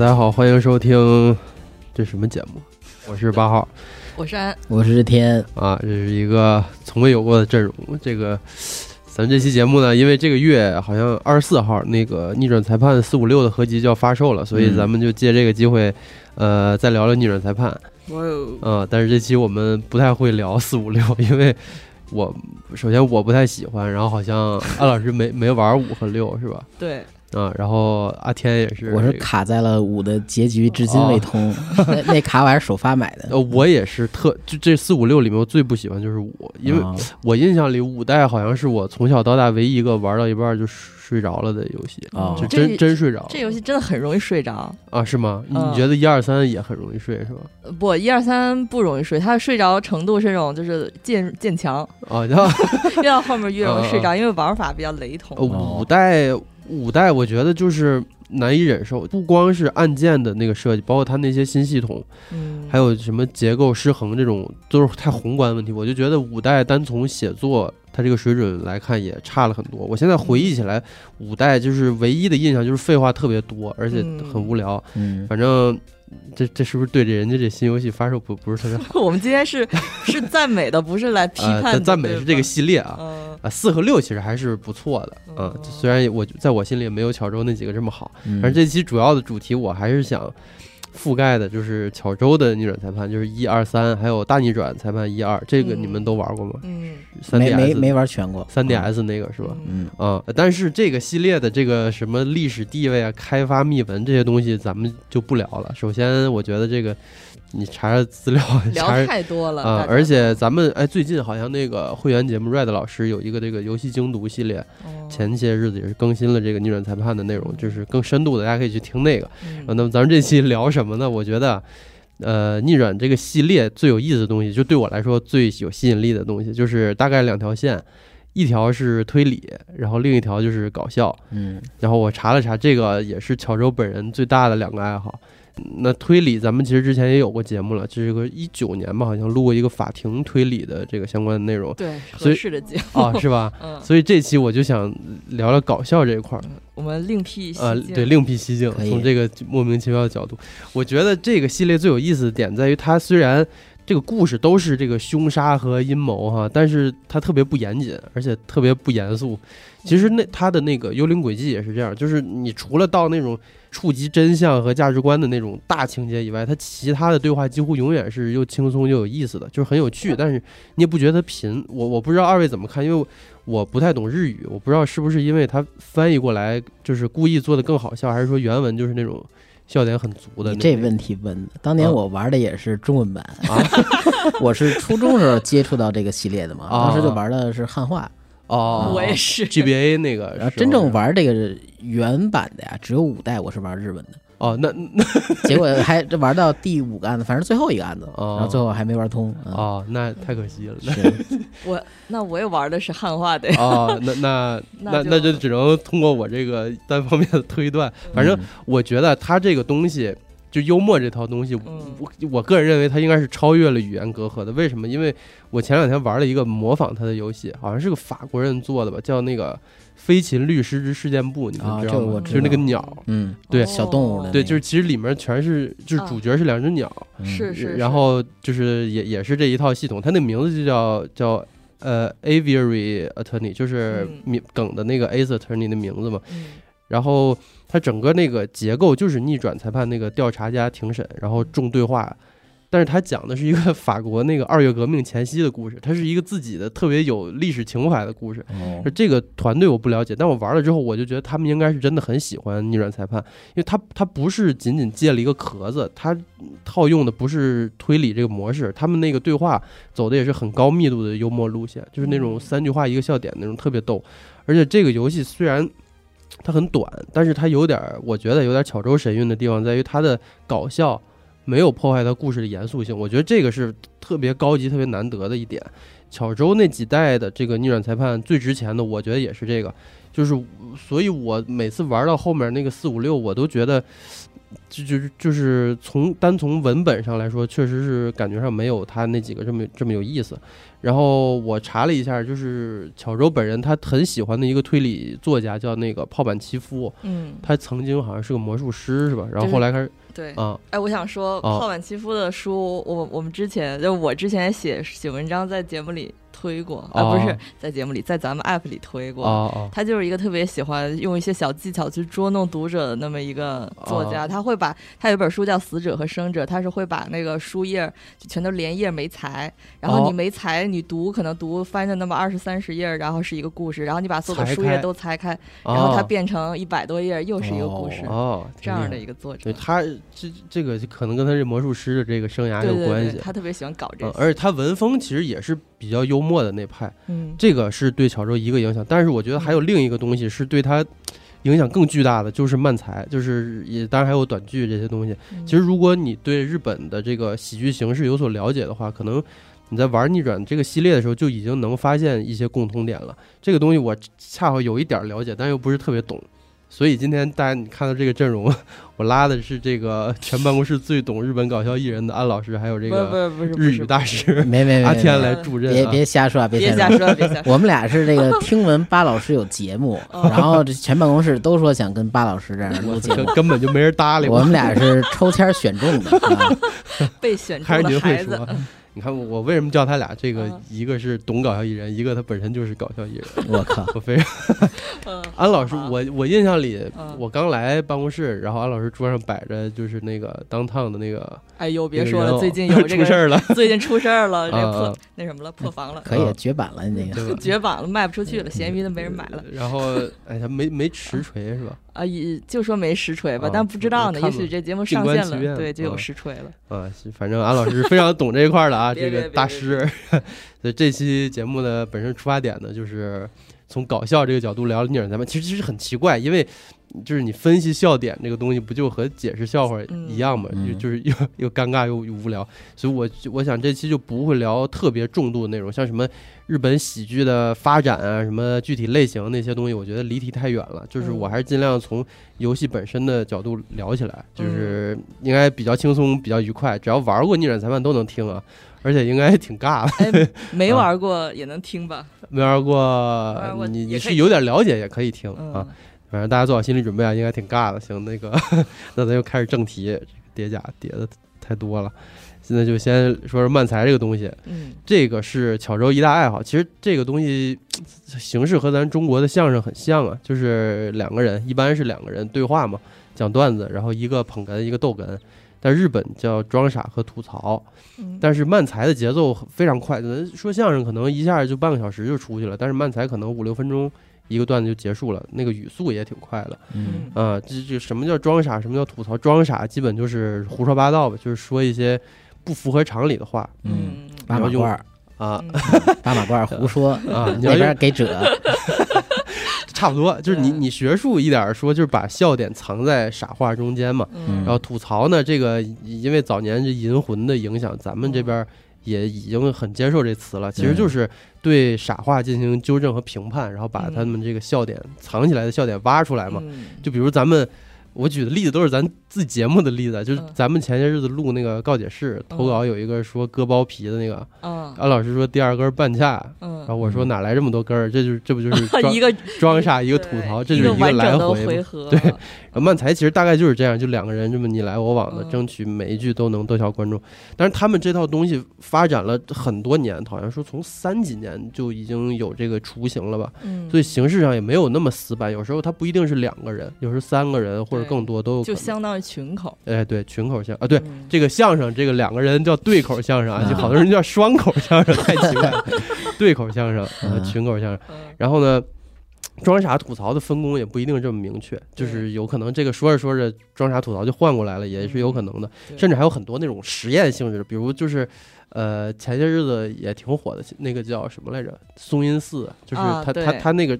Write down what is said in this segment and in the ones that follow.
呃，大家好，欢迎收听这什么节目？我是八号我是安，我是天，啊，这是一个从未有过的阵容。这个咱这期节目呢，因为这个月好像二十四号那个逆转裁判四五六的合集就要发售了，所以嗯咱们就借这个机会，呃，再聊聊逆转裁判。哇哦，呃，但是这期我们不太会聊四五六，因为我首先我不太喜欢，然后好像安老师没没玩五和六是吧？对，啊，然后阿天也是，我是卡在了五的结局，至今未通。那那卡我还是首发买的。呃，我也是特就这四五六里面我最不喜欢就是五，因为啊我印象里五代好像是我从小到大唯一一个玩到一半就睡着了的游戏，哦就真真睡着这游戏真的很容易睡着。啊？是吗？你嗯觉得一二三也很容易睡是吧？呃不，一二三不容易睡，它的睡着程度是那种就是渐渐强，啊，然后 越到后面越容易睡嗯着，因为玩法比较雷同。呃五代五代我觉得就是难以忍受，不光是按键的那个设计，包括它那些新系统，嗯，还有什么结构失衡这种都是太宏观问题。我就觉得五代单从写作它这个水准来看也差了很多。我现在回忆起来，五代就是唯一的印象就是废话特别多，而且很无聊。嗯，反正这这是不是对这人家这新游戏发售不不是特别好？我们今天是是赞美的，不是来 批呃，判的。赞赞美是这个系列啊。嗯啊，四和六其实还是不错的，嗯哦，虽然我在我心里没有巧周那几个这么好，嗯但是这期主要的主题我还是想覆盖的，就是巧周的逆转裁判，就是一二三，还有大逆转裁判一二，这个你们嗯都玩过吗？嗯三没 DS 没没玩全过。三 DS 那个是吧？嗯，啊、但是这个系列的这个什么历史地位啊、开发秘闻这些东西，咱们就不聊了。首先，我觉得这个你查查资料，聊太多了啊、而且咱们哎，最近好像那个会员节目 Red 老师有一个这个游戏精读系列，哦前些日子也是更新了这个逆转裁判的内容，就是更深度的，大家可以去听那个。嗯啊，那么咱们这期聊什么呢？我觉得，呃，逆转这个系列最有意思的东西，就对我来说最有吸引力的东西，就是大概两条线，一条是推理，然后另一条就是搞笑。嗯然后我查了查，这个也是乔州本人最大的两个爱好。那推理，咱们其实之前也有过节目了，这是个一九年吧，好像录过一个法庭推理的这个相关的内容对所以合适的节目，啊，是吧？嗯，所以这期我就想聊聊搞笑这一块儿。我们另辟蹊呃，径对，另辟蹊径，从这个莫名其妙的角度，我觉得这个系列最有意思的点在于，它虽然这个故事都是这个凶杀和阴谋哈，但是它特别不严谨，而且特别不严肃。其实那它的那个幽灵轨迹也是这样，就是你除了到那种触及真相和价值观的那种大情节以外，他其他的对话几乎永远是又轻松又有意思的，就是很有趣，但是你也不觉得他贫。我我不知道二位怎么看，因为我不太懂日语，我不知道是不是因为他翻译过来就是故意做的更好笑，还是说原文就是那种笑点很足的那种。你这问题问的，当年啊我玩的也是中文版，啊 我是初中时候接触到这个系列的嘛，啊当时就玩的是汉化，哦，我也是 GBA 那个然后真正玩这个原版的呀，只有五代我是玩日文的，哦，那那 结果还这玩到第五个案子，反正最后一个案子，哦然后最后还没玩通。啊哦，那太可惜了。那，我那我也玩的是汉化的，哦，那 那那那就那就只能通过我这个单方面的推断。反正嗯我觉得他这个东西，就幽默这套东西，嗯我我个人认为它应该是超越了语言隔阂的。为什么？因为我前两天玩了一个模仿他的游戏，好像是个法国人做的吧，叫那个《飞禽律师之事件簿》，你们啊知道吗？就是那个鸟。嗯，对小动物的那个，对，就是其实里面全是，就是啊主角是两只鸟，嗯是是，然后就是也也是这一套系统，它那名字就叫叫呃 Aviary Attorney，就是嗯梗的那个 Ace Attorney 的名字嘛。嗯然后它整个那个结构就是逆转裁判那个调查加庭审，然后重对话。但是它讲的是一个 法国那个二月革命前夕的故事，它是一个自己的特别有历史情怀的故事。哦这个团队我不了解，但我玩了之后，我就觉得他们应该是真的很喜欢逆转裁判，因为他他不是仅仅借了一个壳子，他套用的不是推理这个模式，他们那个对话走的也是很高密度的幽默路线，就是那种嗯三句话一个笑点那种特别逗。而且这个游戏虽然它很短，但是它有点，我觉得有点巧周神韵的地方在于它的搞笑没有破坏它故事的严肃性，我觉得这个是特别高级、特别难得的一点。巧周那几代的这个逆转裁判最值钱的，我觉得也是这个，就是所以，我每次玩到后面那个四五六，我都觉得。就就是就是从单从文本上来说，确实是感觉上没有他那几个这么这么有意思。然后我查了一下，就是巧周本人他很喜欢的一个推理作家叫那个泡板奇夫，嗯，他曾经好像是个魔术师是吧？然后后来开始对啊，哎，我想说泡板奇夫的书，我我们之前就我之前写写文章在节目里。推过啊，不是在节目里，在咱们 app 里推过。他就是一个特别喜欢用一些小技巧去捉弄读者的那么一个作家。他会把他有一本书叫《死者和生者》，他是会把那个书页就全都连页没裁，然后你没裁，你读可能读翻着那么二十三十页，然后是一个故事，然后你把所有的书页都裁开，然后它变成一百多页，又是一个故事。哦，这样的一个作者，对他这这个可能跟他这魔术师的这个生涯有关系。他特别喜欢搞这个，而且他文风其实也是比较幽默。的那派，嗯，这个是对巧周一个影响，但是我觉得还有另一个东西是对他影响更巨大的，就是漫才，就是也当然还有短剧这些东西。其实如果你对日本的这个喜剧形式有所了解的话，可能你在玩逆转这个系列的时候就已经能发现一些共通点了。这个东西我恰好有一点了解，但又不是特别懂。所以今天大家你看到这个阵容，我拉的是这个 全办公室最懂日本搞笑艺人的安老师，还有这个日语大师没没阿天来助阵。别别瞎说，别瞎说，别瞎说。我们俩是这个听闻巴老师有节目，然后这全办公室都说想跟巴老师这样录节目，根本就没人搭理我。我们俩是抽签选中的，被选中的孩子。你看我为什么叫他俩？这个一个是懂搞笑艺人，一个他本身就是搞笑艺人。我靠，我非常。安老师，我我印象里，我刚来办公室，然后安老师桌上摆着就是那个当烫的那个。哎呦，别说了，最近有 这个事儿了，最近出事儿了，这破那什么了，破防了，可以绝版了，你这个绝版了，卖不出去了，咸鱼都没人买了。然后，哎，他没没实锤是吧？啊，也就说没实锤吧，但不知道呢，也许这节目上线了，对，就有实锤了。啊，反正安老师非常懂这一块的啊，这个大师。所以这期节目的本身出发点呢，就是从搞笑这个角度聊逆转裁判。其实其实很奇怪，因为就是你分析笑点这个东西，不就和解释笑话一样吗？就就是又又尴尬又无聊。所以我我想这期就不会聊特别重度的内容，像什么日本喜剧的发展啊，什么具体类型那些东西，我觉得离题太远了。就是我还是尽量从游戏本身的角度聊起来，就是应该比较轻松、比较愉快。只要玩过逆转裁判都能听啊。而且应该挺尬的，没玩过也能听吧？没玩过，你你是有点了解也可以听啊。反正大家做好心理准备啊，应该挺尬的。行，那个，那咱就开始正题，叠甲叠的太多了。现在就先说说漫才这个东西，嗯，这个是巧周一大爱好。其实这个东西形式和咱中国的相声很像啊，就是两个人，一般是两个人对话嘛，讲段子，然后一个捧哏，一个逗哏。但日本叫装傻和吐槽，但是漫才的节奏非常快。说相声可能一下就半个小时就出去了，但是漫才可能五六分钟一个段子就结束了，那个语速也挺快的。嗯啊，这这什么叫装傻？什么叫吐槽？装傻基本就是胡说八道吧，就是说一些不符合常理的话。嗯，八马褂啊，八马褂胡说 啊，那边给褶。差不多，就是你你学术一点说，就是把笑点藏在傻话中间嘛。然后吐槽呢，这个因为早年这银魂的影响，咱们这边也已经很接受这词了。其实就是对傻话进行纠正和评判，然后把他们这个笑点藏起来的笑点挖出来嘛。就比如咱们，我举的例子都是咱自己节目的例子，就是咱们前些日子录那个告解室投稿，有一个说割包皮的那个，安老师说第二根半价。然后我说哪来这么多根儿？这就是这不就是 一个装傻一个吐槽，这就是一个来回 对。然后漫才其实大概就是这样，就两个人这么你来我往的，争取每一句都能逗笑观众。但是他们这套东西发展了很多年，好像说从三几年就已经有这个雏形了吧？所以形式上也没有那么死板。有时候它不一定是两个人，有时候三个人或者更多都有。就相当于群口。哎，对，群口相啊，对这个相声，这个两个人叫对口相声啊，就好多人叫双口相声，太奇怪了。对口相声啊，群口相声。然后呢？装傻吐槽的分工也不一定这么明确，就是有可能这个说着说着装傻吐槽就换过来了，也是有可能的。甚至还有很多那种实验性质的，比如就是，呃，前些日子也挺火的那个叫什么来着？松阴寺，就是他他他那个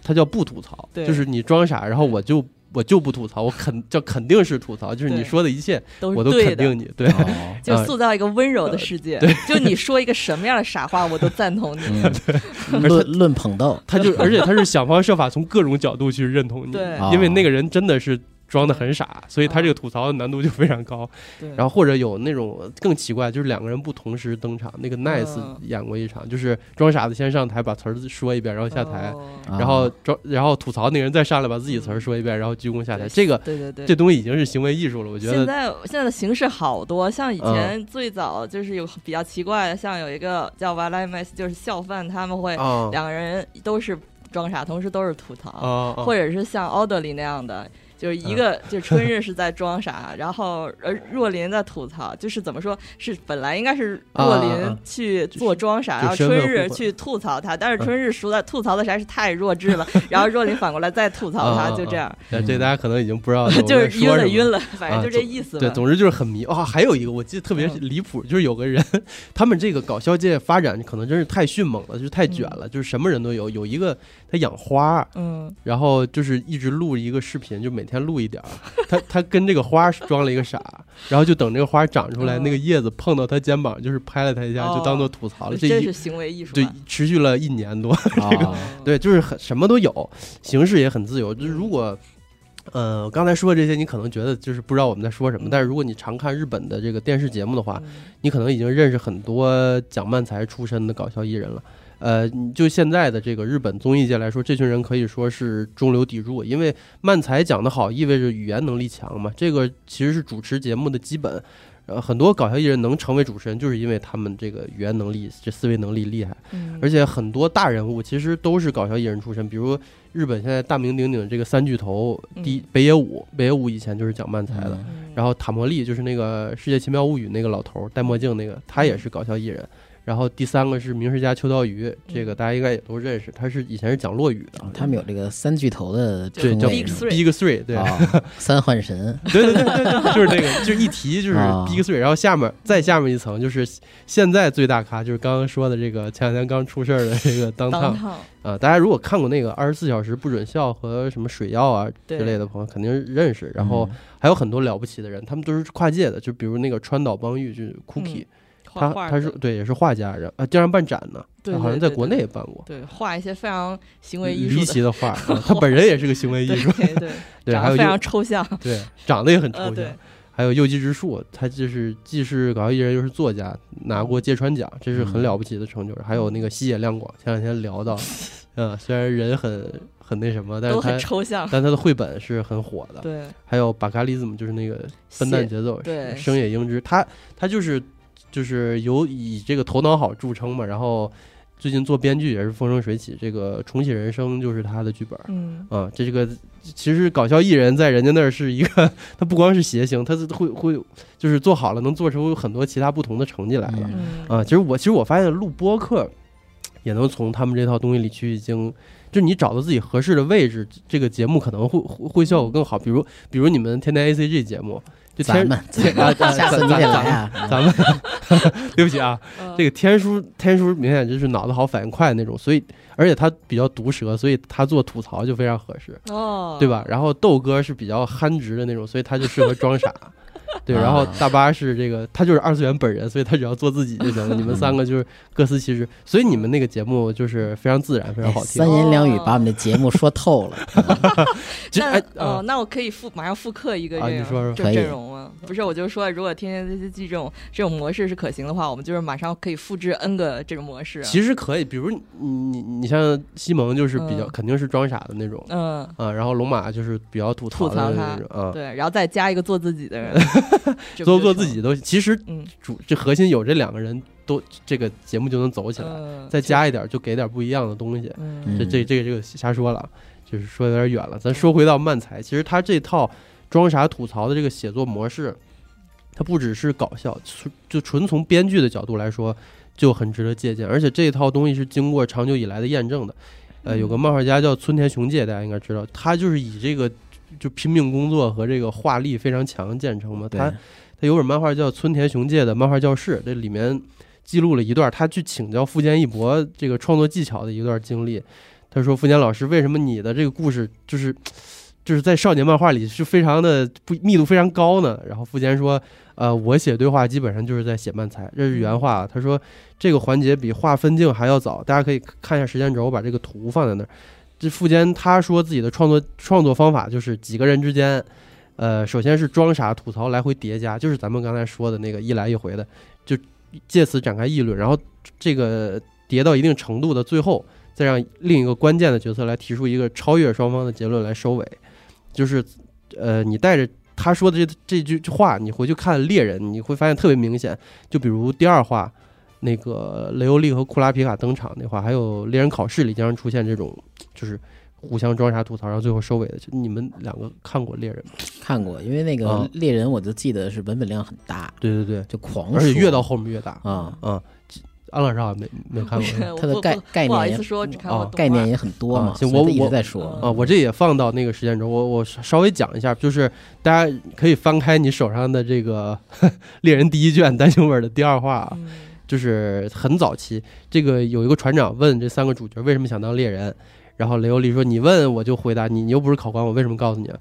他叫不吐槽，就是你装傻，然后我就我就不吐槽，我肯叫肯定是吐槽，就是你说的一切我都肯定你，对，就塑造一个温柔的世界。就你说一个什么样的傻话，我都赞同你。论论捧逗，他就而且他是想方设法从各种角度去认同你，因为那个人真的是。装的很傻，所以他这个吐槽的难度就非常高。然后或者有那种更奇怪，就是两个人不同时登场。那个 Nice 演过一场，就是装傻子先上台把词儿说一遍，然后下台，然后装然后吐槽那个人再上来把自己词儿说一遍，然后鞠躬下台。这个对对对，这东西已经是行为艺术了。我觉得现在现在的形式好多，像以前最早就是有比较奇怪的，像有一个叫 v a l a m s 就是笑饭，他们会两个人都是装傻，同时都是吐槽，或者是像奥德里那样的。就是一个，就是春日是在装傻，然后呃若琳在吐槽，就是怎么说是本来应该是若琳去做装傻，然后春日去吐槽他，但是春日说的吐槽的实在是太弱智了，然后若琳反过来再吐槽他，就这样。这大家可能已经不知道，就是晕了晕了，反正就这意思。对，总之就是很迷啊。还有一个我记得特别离谱，就是有个人，他们这个搞笑界发展可能真是太迅猛了，就是太卷了，就是什么人都有。有一个他养花，嗯，然后就是一直录一个视频，就每天。录一点儿，他他跟这个花装了一个傻，然后就等这个花长出来，那个叶子碰到他肩膀，就是拍了他一下，就当做吐槽了。这是行为艺术。对，持续了一年多。这个对，就是很什么都有，形式也很自由。就是如果，呃，刚才说的这些，你可能觉得就是不知道我们在说什么，但是如果你常看日本的这个电视节目的话，你可能已经认识很多讲漫才出身的搞笑艺人了。呃，就现在的这个日本综艺界来说，这群人可以说是中流砥柱，因为漫才讲得好，意味着语言能力强嘛。这个其实是主持节目的基本。呃，很多搞笑艺人能成为主持人，就是因为他们这个语言能力、这思维能力厉害。嗯。而且很多大人物其实都是搞笑艺人出身，比如日本现在大名鼎鼎的这个三巨头，第北野武，北野武以前就是讲漫才的。然后塔摩利就是那个《世界奇妙物语》那个老头戴墨镜那个，他也是搞笑艺人。然后第三个是名师家秋刀鱼，这个大家应该也都认识，他是以前是讲落语的。他们有这个三巨头的，对，叫 Big Three，对，三幻神，对对对对对，就是那个，就一提就是 Big Three，然后下面再下面一层就是现在最大咖，就是刚刚说的这个前两天刚出事儿的这个当当啊，大家如果看过那个二十四小时不准笑和什么水药啊之类的朋友肯定认识，然后还有很多了不起的人，他们都是跨界的，就比如那个川岛邦玉，就是 Cookie。他他是对，也是画家，人啊，经常办展呢。对，好像在国内也办过。对，画一些非常行为艺术离奇的画。他本人也是个行为艺术。对 对，还有非常抽象。对，长得也很抽象。还有右吉之树，他就是既是搞笑艺人又是作家，拿过芥川奖，这是很了不起的成就。还有那个西野亮广，前两天聊到，嗯，虽然人很很那什么，但是他抽象，但他的绘本是很火的。对，还有巴卡利兹姆，就是那个笨蛋节奏，对，生野英之，他他就是。就是有以这个头脑好著称嘛，然后最近做编剧也是风生水起。这个重启人生就是他的剧本，嗯啊，这个其实搞笑艺人在人家那儿是一个，他不光是谐星，他是会会就是做好了能做出很多其他不同的成绩来了啊。其实我其实我发现录播客也能从他们这套东西里去，已经就你找到自己合适的位置，这个节目可能会会效果更好。比如比如你们天天 A C G 节目。就咱们 下次你得来啊！咱们，对不起啊，这个天叔，天叔明显就是脑子好、反应快那种，所以而且他比较毒舌，所以他做吐槽就非常合适，哦，对吧？然后豆哥是比较憨直的那种，所以他就适合装傻。对，然后大巴是这个，他就是二次元本人，所以他只要做自己就行了。你们三个就是各司其职，所以你们那个节目就是非常自然，非常好听。三言两语把我们的节目说透了。那哦，那我可以复马上复刻一个这样这阵容吗？不是，我就说，如果天天 C C G 这种这种模式是可行的话，我们就是马上可以复制 N 个这种模式。其实可以，比如你你你像西蒙就是比较肯定是装傻的那种，嗯啊，然后龙马就是比较吐吐槽他，嗯，对，然后再加一个做自己的人。做做自己都其实主这核心有这两个人都这个节目就能走起来，再加一点就给点不一样的东西。这这这个这个瞎说了，就是说有点远了。咱说回到漫才，其实他这套装傻吐槽的这个写作模式，它不只是搞笑，就纯从编剧的角度来说就很值得借鉴。而且这一套东西是经过长久以来的验证的。呃，有个漫画家叫村田雄介，大家应该知道，他就是以这个。就拼命工作和这个画力非常强见称嘛。他他有本漫画叫《村田雄介的漫画教室》，这里面记录了一段他去请教富坚义博这个创作技巧的一段经历。他说：“富坚老师，为什么你的这个故事就是就是在少年漫画里是非常的不密度非常高呢。然后富坚说，呃，我写对话基本上就是在写漫才，这是原话。他说这个环节比画分镜还要早，大家可以看一下时间轴，我把这个图放在那儿。这富坚他说自己的创作创作方法就是几个人之间，呃，首先是装傻吐槽来回叠加，就是咱们刚才说的那个一来一回的，就借此展开议论，然后这个叠到一定程度的最后，再让另一个关键的角色来提出一个超越双方的结论来收尾。就是，呃，你带着他说的这这句话，你回去看猎人，你会发现特别明显。就比如第二话，那个雷欧利和库拉皮卡登场那话，还有猎人考试里经常出现这种，就是互相装傻吐槽，然后最后收尾的。就你们两个看过猎人吗？看过，因为那个猎人我就记得是文本量很大，对对对，就狂，而且越到后面越大啊啊。安老师好像没没看过，他的概概念啊，概念也很多嘛。行，我我一直在说啊，我这也放到那个时间轴，我我稍微讲一下，就是大家可以翻开你手上的这个 《猎人》第一卷单行本的第二话，就是很早期，这个有一个船长问这三个主角为什么想当猎人，然后雷欧利说：“你问我就回答你，你又不是考官，我为什么告诉你啊？”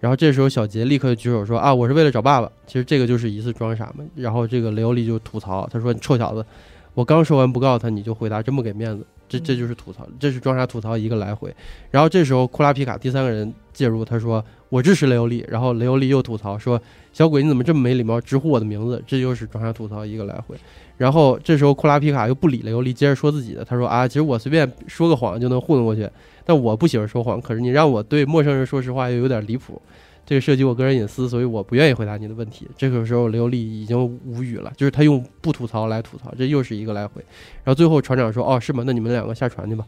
然后这时候小杰立刻举手说：“啊，我是为了找爸爸。”其实这个就是一次装傻嘛。然后这个雷欧利就吐槽，他说：“你臭小子。”我刚说完不告诉他，你就回答，真不给面子，这这就是吐槽，这是装傻吐槽一个来回。然后这时候库拉皮卡第三个人介入，他说我支持雷欧利，然后雷欧利又吐槽说小鬼你怎么这么没礼貌，直呼我的名字，这又是装傻吐槽一个来回。然后这时候库拉皮卡又不理雷欧利，接着说自己的，他说啊，其实我随便说个谎就能糊弄过去，但我不喜欢说谎，可是你让我对陌生人说实话又有点离谱。这个涉及我个人隐私，所以我不愿意回答你的问题。这个时候，刘丽已经无语了，就是他用不吐槽来吐槽，这又是一个来回。然后最后船长说：“哦，是吗？那你们两个下船去吧。”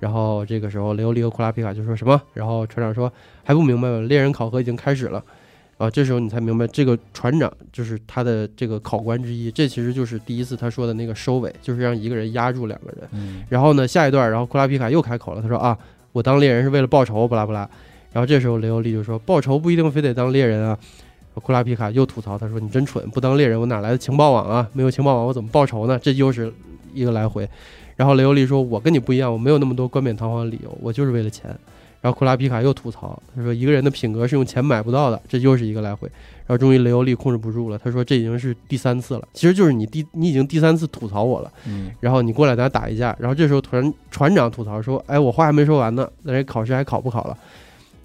然后这个时候，雷欧利和库拉皮卡就说什么？然后船长说：“还不明白吗？猎人考核已经开始了。”啊，这时候你才明白，这个船长就是他的这个考官之一。这其实就是第一次他说的那个收尾，就是让一个人压住两个人。然后呢，下一段，然后库拉皮卡又开口了，他说：“啊，我当猎人是为了报仇，不拉不拉。”然后这时候雷欧利就说：“报仇不一定非得当猎人啊。”库拉皮卡又吐槽，他说：“你真蠢，不当猎人我哪来的情报网啊？没有情报网我怎么报仇呢？”这又是一个来回。然后雷欧利说：“我跟你不一样，我没有那么多冠冕堂皇的理由，我就是为了钱。”然后库拉皮卡又吐槽，他说：“一个人的品格是用钱买不到的。”这又是一个来回。然后终于雷欧利控制不住了，他说：“这已经是第三次了，其实就是你第你已经第三次吐槽我了。”嗯。然后你过来咱打一架。然后这时候突然船长吐槽说：“哎，我话还没说完呢，那这考试还考不考了？”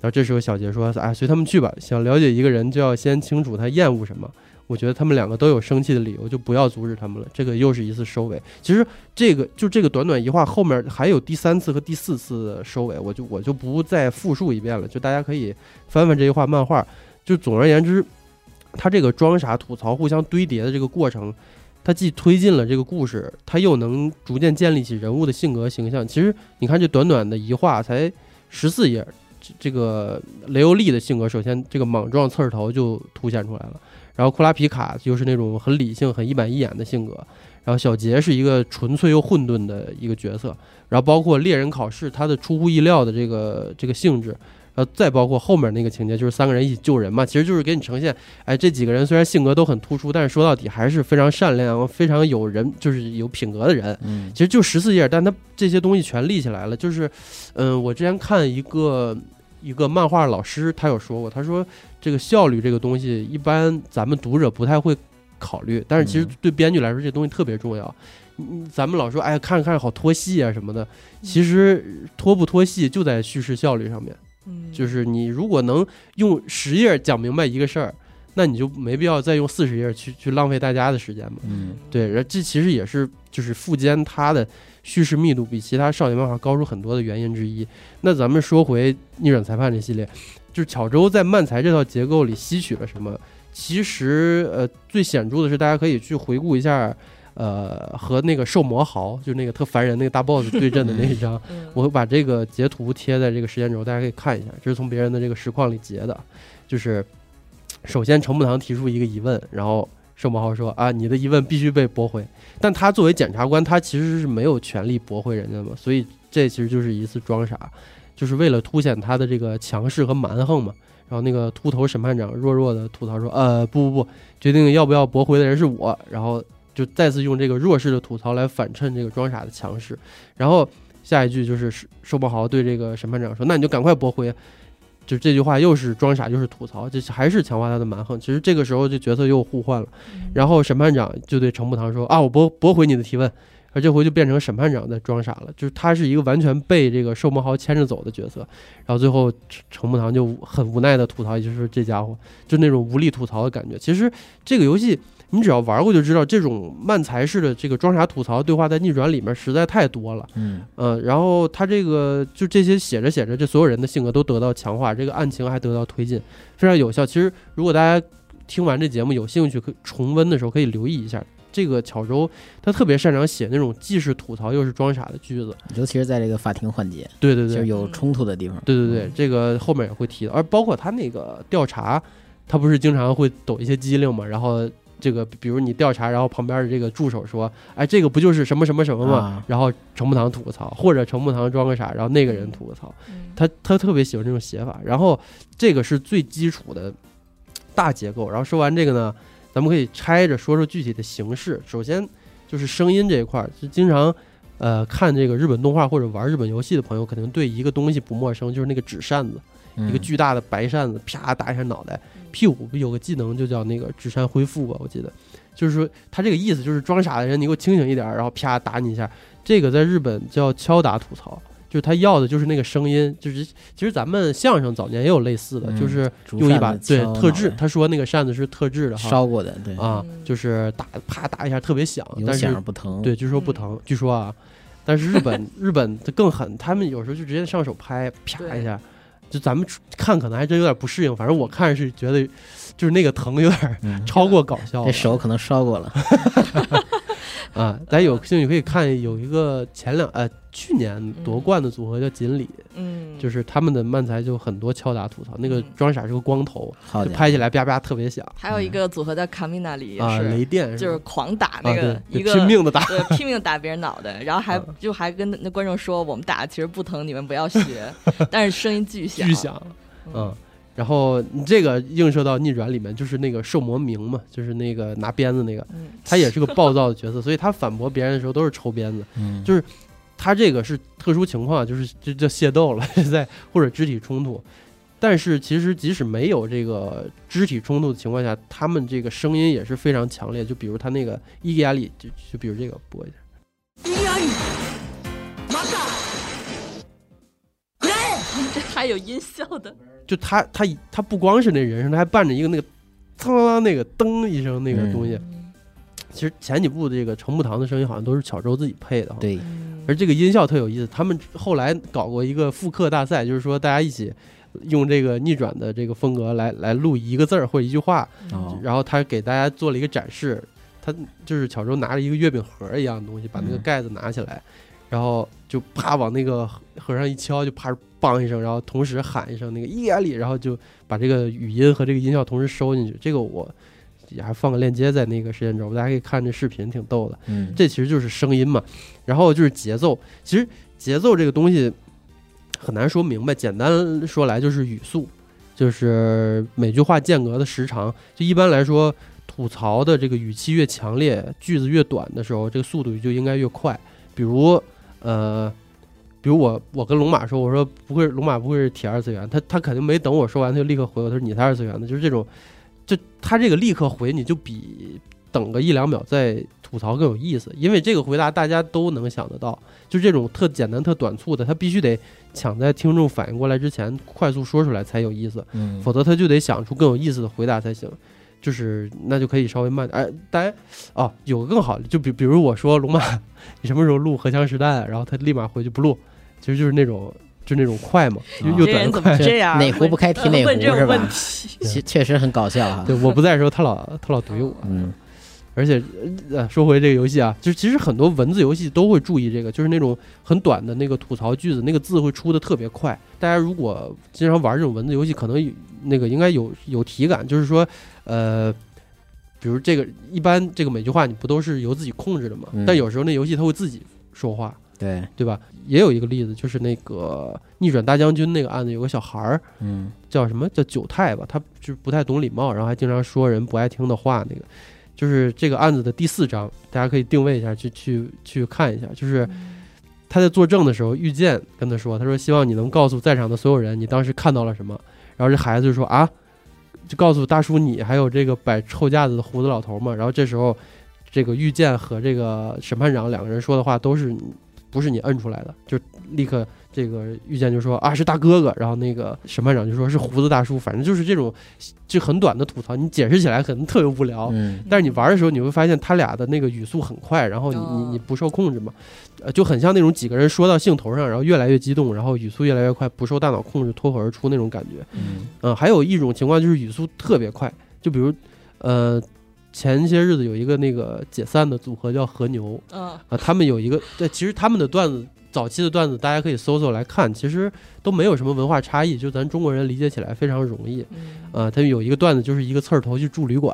然后这时候小杰说：“哎，随他们去吧。想了解一个人，就要先清楚他厌恶什么。我觉得他们两个都有生气的理由，就不要阻止他们了。这个又是一次收尾。其实这个就这个短短一话后面还有第三次和第四次收尾，我就我就不再复述一遍了。就大家可以翻翻这一话漫画。就总而言之，他这个装傻吐槽互相堆叠的这个过程，他既推进了这个故事，他又能逐渐建立起人物的性格形象。其实你看这短短的一话才十四页。”这个雷欧利的性格，首先这个莽撞刺儿头就凸显出来了。然后库拉皮卡就是那种很理性、很一板一眼的性格。然后小杰是一个纯粹又混沌的一个角色。然后包括猎人考试，他的出乎意料的这个这个性质。然后再包括后面那个情节，就是三个人一起救人嘛，其实就是给你呈现，哎，这几个人虽然性格都很突出，但是说到底还是非常善良、非常有人，就是有品格的人。嗯，其实就十四页，但他这些东西全立起来了。就是，嗯，我之前看一个。一个漫画老师，他有说过，他说这个效率这个东西，一般咱们读者不太会考虑，但是其实对编剧来说，这东西特别重要。嗯，咱们老说，哎，看着看着好拖戏啊什么的，其实拖不拖戏就在叙事效率上面。嗯，就是你如果能用十页讲明白一个事儿，那你就没必要再用四十页去去浪费大家的时间嘛。嗯，对，这其实也是就是富坚他的。叙事密度比其他少年漫画高出很多的原因之一。那咱们说回《逆转裁判》这系列，就是巧周在漫才这套结构里吸取了什么？其实，呃，最显著的是，大家可以去回顾一下，呃，和那个兽魔豪，就是那个特烦人那个大 boss 对阵的那一张。我会把这个截图贴在这个时间轴，大家可以看一下。这是从别人的这个实况里截的。就是首先，程步堂提出一个疑问，然后。盛博豪说：“啊，你的疑问必须被驳回。但他作为检察官，他其实是没有权利驳回人家的。所以这其实就是一次装傻，就是为了凸显他的这个强势和蛮横嘛。然后那个秃头审判长弱弱的吐槽说：‘呃，不不不，决定要不要驳回的人是我。’然后就再次用这个弱势的吐槽来反衬这个装傻的强势。然后下一句就是盛博豪对这个审判长说：‘那你就赶快驳回。’就这句话又是装傻又是吐槽，这还是强化他的蛮横。其实这个时候这角色又互换了，然后审判长就对程步堂说：“啊，我驳驳回你的提问。”而这回就变成审判长在装傻了，就是他是一个完全被这个寿魔豪牵着走的角色。然后最后程步堂就很无奈的吐槽，就是这家伙就那种无力吐槽的感觉。其实这个游戏你只要玩过就知道，这种慢才式的这个装傻吐槽对话在逆转里面实在太多了。嗯呃，然后他这个就这些写着写着，这所有人的性格都得到强化，这个案情还得到推进，非常有效。其实如果大家听完这节目有兴趣，可重温的时候可以留意一下。这个巧周他特别擅长写那种既是吐槽又是装傻的句子，尤其是在这个法庭环节，对对对，就是有冲突的地方。对对对，这个后面也会提到，而包括他那个调查，他不是经常会抖一些机灵嘛？然后这个比如你调查，然后旁边的这个助手说：“哎，这个不就是什么什么什么吗？”然后程木堂吐个槽，或者程木堂装个傻，然后那个人吐个槽，他他特别喜欢这种写法。然后这个是最基础的大结构。然后说完这个呢？咱们可以拆着说说具体的形式。首先就是声音这一块儿，就经常，呃，看这个日本动画或者玩日本游戏的朋友，肯定对一个东西不陌生，就是那个纸扇子，一个巨大的白扇子，啪打一下脑袋。P 五有个技能就叫那个纸扇恢复吧，我记得，就是说他这个意思就是装傻的人你给我清醒一点，然后啪打你一下。这个在日本叫敲打吐槽。就是他要的就是那个声音，就是其实咱们相声早年也有类似的，就是用一把对特制。他说那个扇子是特制的，烧过的，对啊，就是打啪打一下特别响，但是不疼。对，据说不疼，据说啊，但是日本日本的更狠，他们有时候就直接上手拍啪一下，就咱们看可能还真有点不适应，反正我看是觉得就是那个疼有点超过搞笑，这手可能烧过了。啊，咱有兴趣可以看有一个前两呃去年夺冠的组合叫锦鲤，嗯，就是他们的漫才就很多敲打吐槽，那个装傻是个光头，就拍起来啪啪特别响。还有一个组合叫卡米纳里，啊，雷电就是狂打那个一个拼命的打，对，拼命打别人脑袋，然后还就还跟那观众说我们打其实不疼，你们不要学，但是声音巨响，巨响，嗯。然后你这个映射到逆转里面，就是那个兽魔明嘛，就是那个拿鞭子那个，他也是个暴躁的角色，所以他反驳别人的时候都是抽鞭子，就是他这个是特殊情况，就是就叫械斗了，在或者肢体冲突。但是其实即使没有这个肢体冲突的情况下，他们这个声音也是非常强烈。就比如他那个伊利亚里，就就比如这个播一下。还有音效的。就他他他不光是那人声，他还伴着一个那个，嘡啷啷那个噔一声那个东西。其实前几部这个程步堂的声音好像都是小周自己配的。对。而这个音效特有意思，他们后来搞过一个复刻大赛，就是说大家一起用这个逆转的这个风格来来录一个字儿或者一句话。哦。然后他给大家做了一个展示，他就是小周拿着一个月饼盒一样的东西，把那个盖子拿起来，然后就啪往那个盒上一敲，就啪。梆一声，然后同时喊一声那个伊眼里，然后就把这个语音和这个音效同时收进去。这个我也还放个链接在那个时间轴，大家可以看这视频，挺逗的。嗯，这其实就是声音嘛。然后就是节奏，其实节奏这个东西很难说明白，简单说来就是语速，就是每句话间隔的时长。就一般来说，吐槽的这个语气越强烈，句子越短的时候，这个速度就应该越快。比如，呃。比如我，我跟龙马说，我说不会，龙马不会是铁二次元，他他肯定没等我说完，他就立刻回我，他说你才二次元的，就是这种，就他这个立刻回你就比等个一两秒再吐槽更有意思，因为这个回答大家都能想得到，就这种特简单、特短促的，他必须得抢在听众反应过来之前快速说出来才有意思，嗯，否则他就得想出更有意思的回答才行，就是那就可以稍微慢点，哎，大家哦，有个更好的，就比比如我说龙马，你什么时候录荷枪实弹，然后他立马回去不录。其实就是那种，就那种快嘛，又短又快。这样？哪壶不开提哪壶 是吧？确确实很搞笑哈。对，我不在的时候，他老他老怼我。嗯。而且，呃，说回这个游戏啊，就是其实很多文字游戏都会注意这个，就是那种很短的那个吐槽句子，那个字会出的特别快。大家如果经常玩这种文字游戏，可能那个应该有有体感，就是说，呃，比如这个一般这个每句话你不都是由自己控制的嘛？但有时候那游戏它会自己说话。对对吧？也有一个例子，就是那个逆转大将军那个案子，有个小孩儿，嗯，叫什么叫九太吧？他就是不太懂礼貌，然后还经常说人不爱听的话。那个就是这个案子的第四章，大家可以定位一下，去去去看一下。就是他在作证的时候，遇见跟他说：“他说希望你能告诉在场的所有人，你当时看到了什么。”然后这孩子就说啊，就告诉大叔你还有这个摆臭架子的胡子老头嘛。然后这时候，这个玉剑和这个审判长两个人说的话都是不是你摁出来的，就立刻。这个遇见就说啊是大哥哥，然后那个审判长就说是胡子大叔，反正就是这种就很短的吐槽，你解释起来可能特别无聊，嗯，但是你玩的时候你会发现他俩的那个语速很快，然后你你你不受控制嘛，呃就很像那种几个人说到兴头上，然后越来越激动，然后语速越来越快，不受大脑控制脱口而出那种感觉，嗯。呃，还有一种情况就是语速特别快，就比如呃前些日子有一个那个解散的组合叫和牛，啊，他们有一个对，其实他们的段子。早期的段子大家可以搜搜来看，其实都没有什么文化差异，就咱中国人理解起来非常容易。呃，他有一个段子，就是一个刺儿头去住旅馆，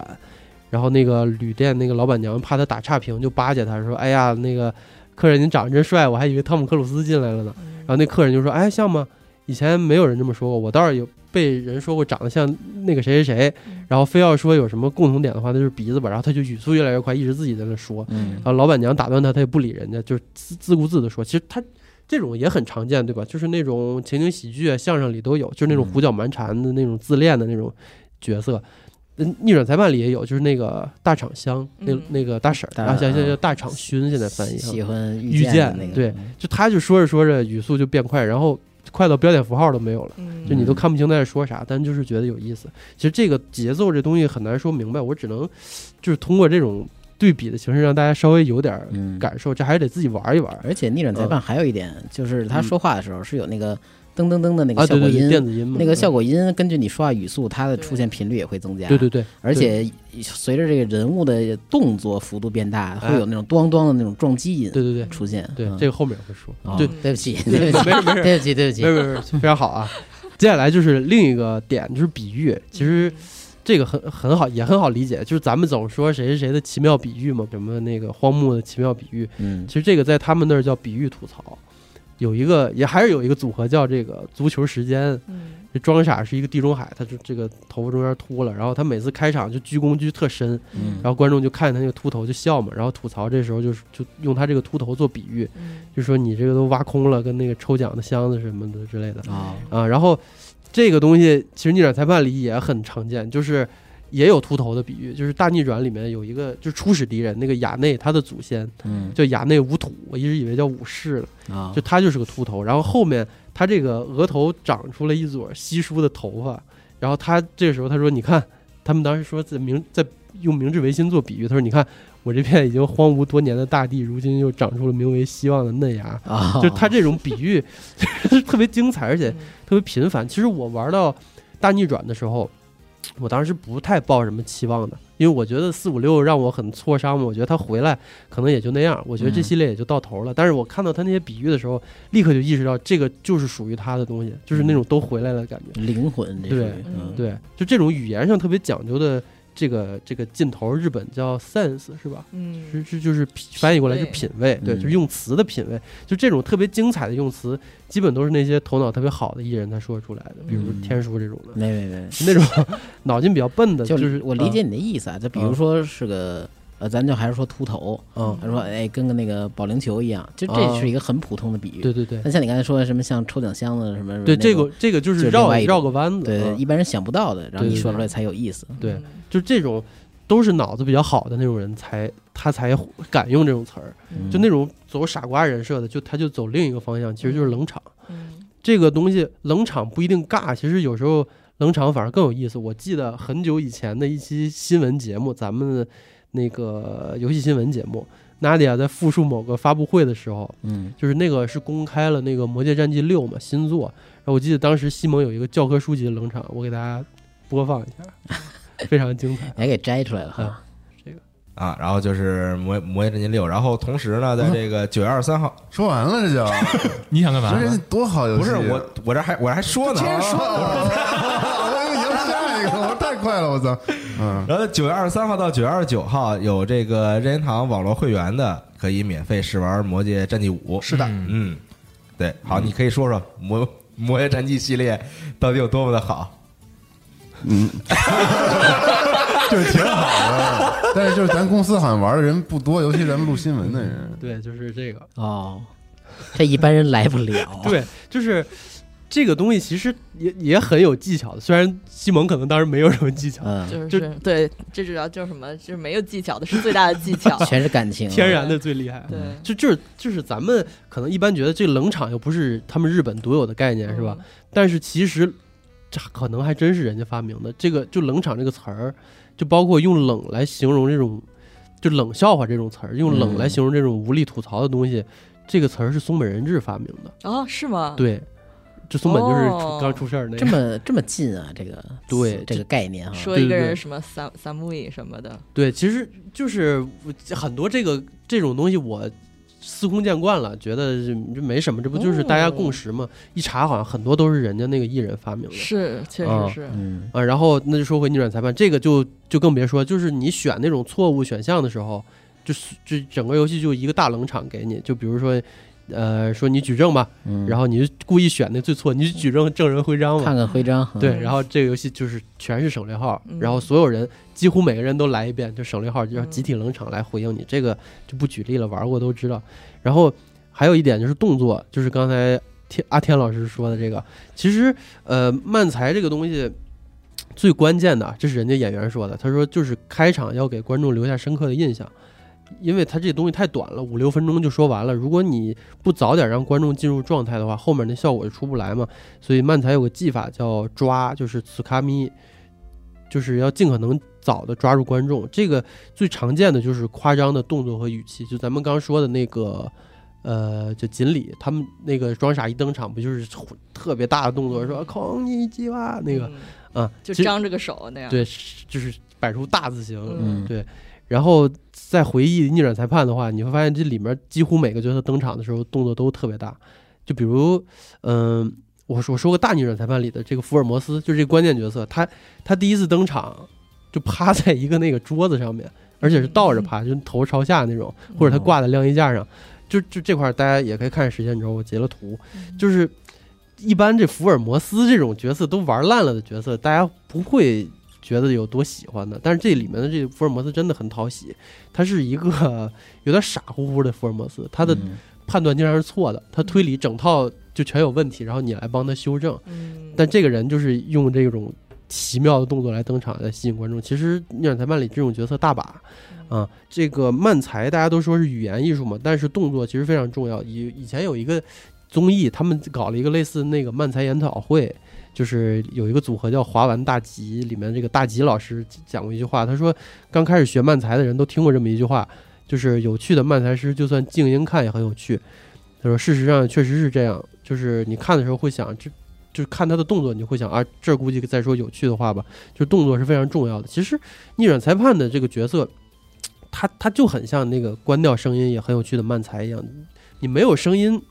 然后那个旅店那个老板娘怕他打差评，就巴结他说：“哎呀，那个客人您长得真帅，我还以为汤姆克鲁斯进来了呢。”然后那客人就说：“哎，像吗？以前没有人这么说过，我倒是有。”被人说过长得像那个谁谁谁，然后非要说有什么共同点的话，那就是鼻子吧。然后他就语速越来越快，一直自己在那说。然后老板娘打断他，他也不理人家，就自自顾自的说。其实他这种也很常见，对吧？就是那种情景喜剧、相声里都有，就是那种胡搅蛮缠的那种自恋的那种角色。逆转裁判里也有，就是那个大厂香，那那个大婶儿，啊，现在叫大厂勋，现在翻译喜欢遇见那个，对，就他就说着说着语速就变快，然后。快到标点符号都没有了，就你都看不清他在说啥，但就是觉得有意思。其实这个节奏这东西很难说明白，我只能就是通过这种对比的形式让大家稍微有点感受，这还是得自己玩一玩。而且逆转裁判还有一点就是他说话的时候是有那个。噔噔噔的那个效果音，电子音那个效果音根据你说话语速，它的出现频率也会增加。对对对，而且随着这个人物的动作幅度变大，会有那种咣咣的那种撞击音。对对对，出现。对，这个后面会说。对，对不起，对不起，没事没事，对不起对不起，没事没事，非常好啊。接下来就是另一个点，就是比喻。其实这个很很好，也很好理解。就是咱们总说谁谁谁的奇妙比喻嘛，什么那个荒木的奇妙比喻。嗯，其实这个在他们那儿叫比喻吐槽。有一个也还是有一个组合叫这个足球时间，这装傻是一个地中海，他就这个头发中间秃了，然后他每次开场就鞠躬鞠特深，然后观众就看见他那个秃头就笑嘛，然后吐槽这时候就是就用他这个秃头做比喻，就说你这个都挖空了，跟那个抽奖的箱子什么的之类的。啊。啊，然后这个东西其实逆转裁判里也很常见，就是。也有秃头的比喻，就是《大逆转》里面有一个，就是初始敌人那个雅内，他的祖先叫雅内无土，我一直以为叫武士了，就他就是个秃头。然后后面他这个额头长出了一撮稀疏的头发，然后他这个时候他说：“你看，他们当时说在明在用明治维新做比喻，他说你看我这片已经荒芜多年的大地，如今又长出了名为希望的嫩芽。”就他这种比喻 特别精彩，而且特别频繁。其实我玩到《大逆转》的时候。我当时不太抱什么期望的，因为我觉得四五六让我很挫伤嘛。我觉得他回来可能也就那样，我觉得这系列也就到头了。但是我看到他那些比喻的时候，立刻就意识到这个就是属于他的东西，就是那种都回来了感觉，灵魂。对，对，就这种语言上特别讲究的。这个这个劲头，日本叫 sense 是吧？嗯，是是就是翻译过来是品味，对，就是用词的品味。就这种特别精彩的用词，基本都是那些头脑特别好的艺人他说出来的，比如天书这种的。没没没，那种 脑筋比较笨的，就是我理解你的意思啊。就比如说是个。呃，咱就还是说秃头，嗯，他说，哎，跟个那个保龄球一样，就这是一个很普通的比喻，对对对。那像你刚才说的什么像抽奖箱子什么，对这个这个就是绕绕个弯子，对，一般人想不到的，然后你说出来才有意思，对，就这种都是脑子比较好的那种人才他才敢用这种词儿，就那种走傻瓜人设的，就他就走另一个方向，其实就是冷场。这个东西冷场不一定尬，其实有时候冷场反而更有意思。我记得很久以前的一期新闻节目，咱们。那个游戏新闻节目，Nadia 在复述某个发布会的时候，嗯，就是那个是公开了那个《魔界战记六》嘛新作，然后我记得当时西蒙有一个教科书级的冷场，我给大家播放一下，非常精彩，还给摘出来了哈，这个啊，然后就是《魔魔界战记六》，然后同时呢，在这个九月二十三号 说完了，这就 你想干嘛？这多好游戏，不是我，我这还我还说呢，接着说，我已经下一个，我太快了，我操！嗯，然后九月二十三号到九月二十九号有这个任天堂网络会员的，可以免费试玩《魔界战记五》。是的，嗯，对，好，你可以说说《魔魔界战记》系列到底有多么的好？嗯，就是挺好的，但是就是咱公司好像玩的人不多，尤其咱们录新闻的人。对，就是这个哦，这一般人来不了。对，就是。这个东西其实也也很有技巧的，虽然西蒙可能当时没有什么技巧，就是对，这主要就是什么，就是没有技巧的是最大的技巧，全是感情，天然的最厉害。对，就就是就是咱们可能一般觉得这冷场又不是他们日本独有的概念，是吧？但是其实这可能还真是人家发明的。这个就冷场这个词儿，就包括用冷来形容这种就冷笑话这种词儿，用冷来形容这种无力吐槽的东西，这个词儿是松本人志发明的。哦，是吗？对。这松本就是刚出事儿那这么这么近啊，这个 对这个概念哈，说一个人什么三三木影什么的，对，其实就是很多这个这种东西我司空见惯了，觉得这没什么，这不就是大家共识吗？一查好像很多都是人家那个艺人发明的，是确实是，嗯啊，然后那就说回逆转裁判，这个就就更别说，就是你选那种错误选项的时候，就是就整个游戏就一个大冷场给你，就比如说。呃，说你举证吧，然后你就故意选那最错，你就举证证人徽章嘛，看看徽章。对，然后这个游戏就是全是省略号，然后所有人几乎每个人都来一遍，就省略号，就要集体冷场来回应你。这个就不举例了，玩过都知道。然后还有一点就是动作，就是刚才天阿天老师说的这个，其实呃，慢才这个东西最关键的，这是人家演员说的，他说就是开场要给观众留下深刻的印象。因为它这东西太短了，五六分钟就说完了。如果你不早点让观众进入状态的话，后面的效果就出不来嘛。所以漫才有个技法叫抓，就是此卡咪，就是要尽可能早的抓住观众。这个最常见的就是夸张的动作和语气，就咱们刚说的那个，呃，就锦鲤他们那个装傻一登场，不就是特别大的动作，说空你鸡巴那个，啊，就张着个手那样，对，就是摆出大字形，嗯，对。然后再回忆逆转裁判的话，你会发现这里面几乎每个角色登场的时候动作都特别大。就比如，嗯，我说我说个大逆转裁判里的这个福尔摩斯，就是这个关键角色，他他第一次登场就趴在一个那个桌子上面，而且是倒着趴，就头朝下那种，或者他挂在晾衣架上。就就这块大家也可以看时间轴，我截了图。就是一般这福尔摩斯这种角色都玩烂了的角色，大家不会。觉得有多喜欢的，但是这里面的这福尔摩斯真的很讨喜，他是一个 有点傻乎乎的福尔摩斯，他的判断经常是错的，他推理整套就全有问题，然后你来帮他修正。但这个人就是用这种奇妙的动作来登场来吸引观众。其实《逆转裁判》里这种角色大把啊，这个慢才大家都说是语言艺术嘛，但是动作其实非常重要。以以前有一个综艺，他们搞了一个类似那个慢才研讨会。就是有一个组合叫华完大吉，里面这个大吉老师讲过一句话，他说刚开始学慢才的人都听过这么一句话，就是有趣的慢才师就算静音看也很有趣。他说事实上确实是这样，就是你看的时候会想，这就是看他的动作，你会想啊，这估计在说有趣的话吧，就动作是非常重要的。其实逆转裁判的这个角色，他他就很像那个关掉声音也很有趣的慢才一样，你没有声音。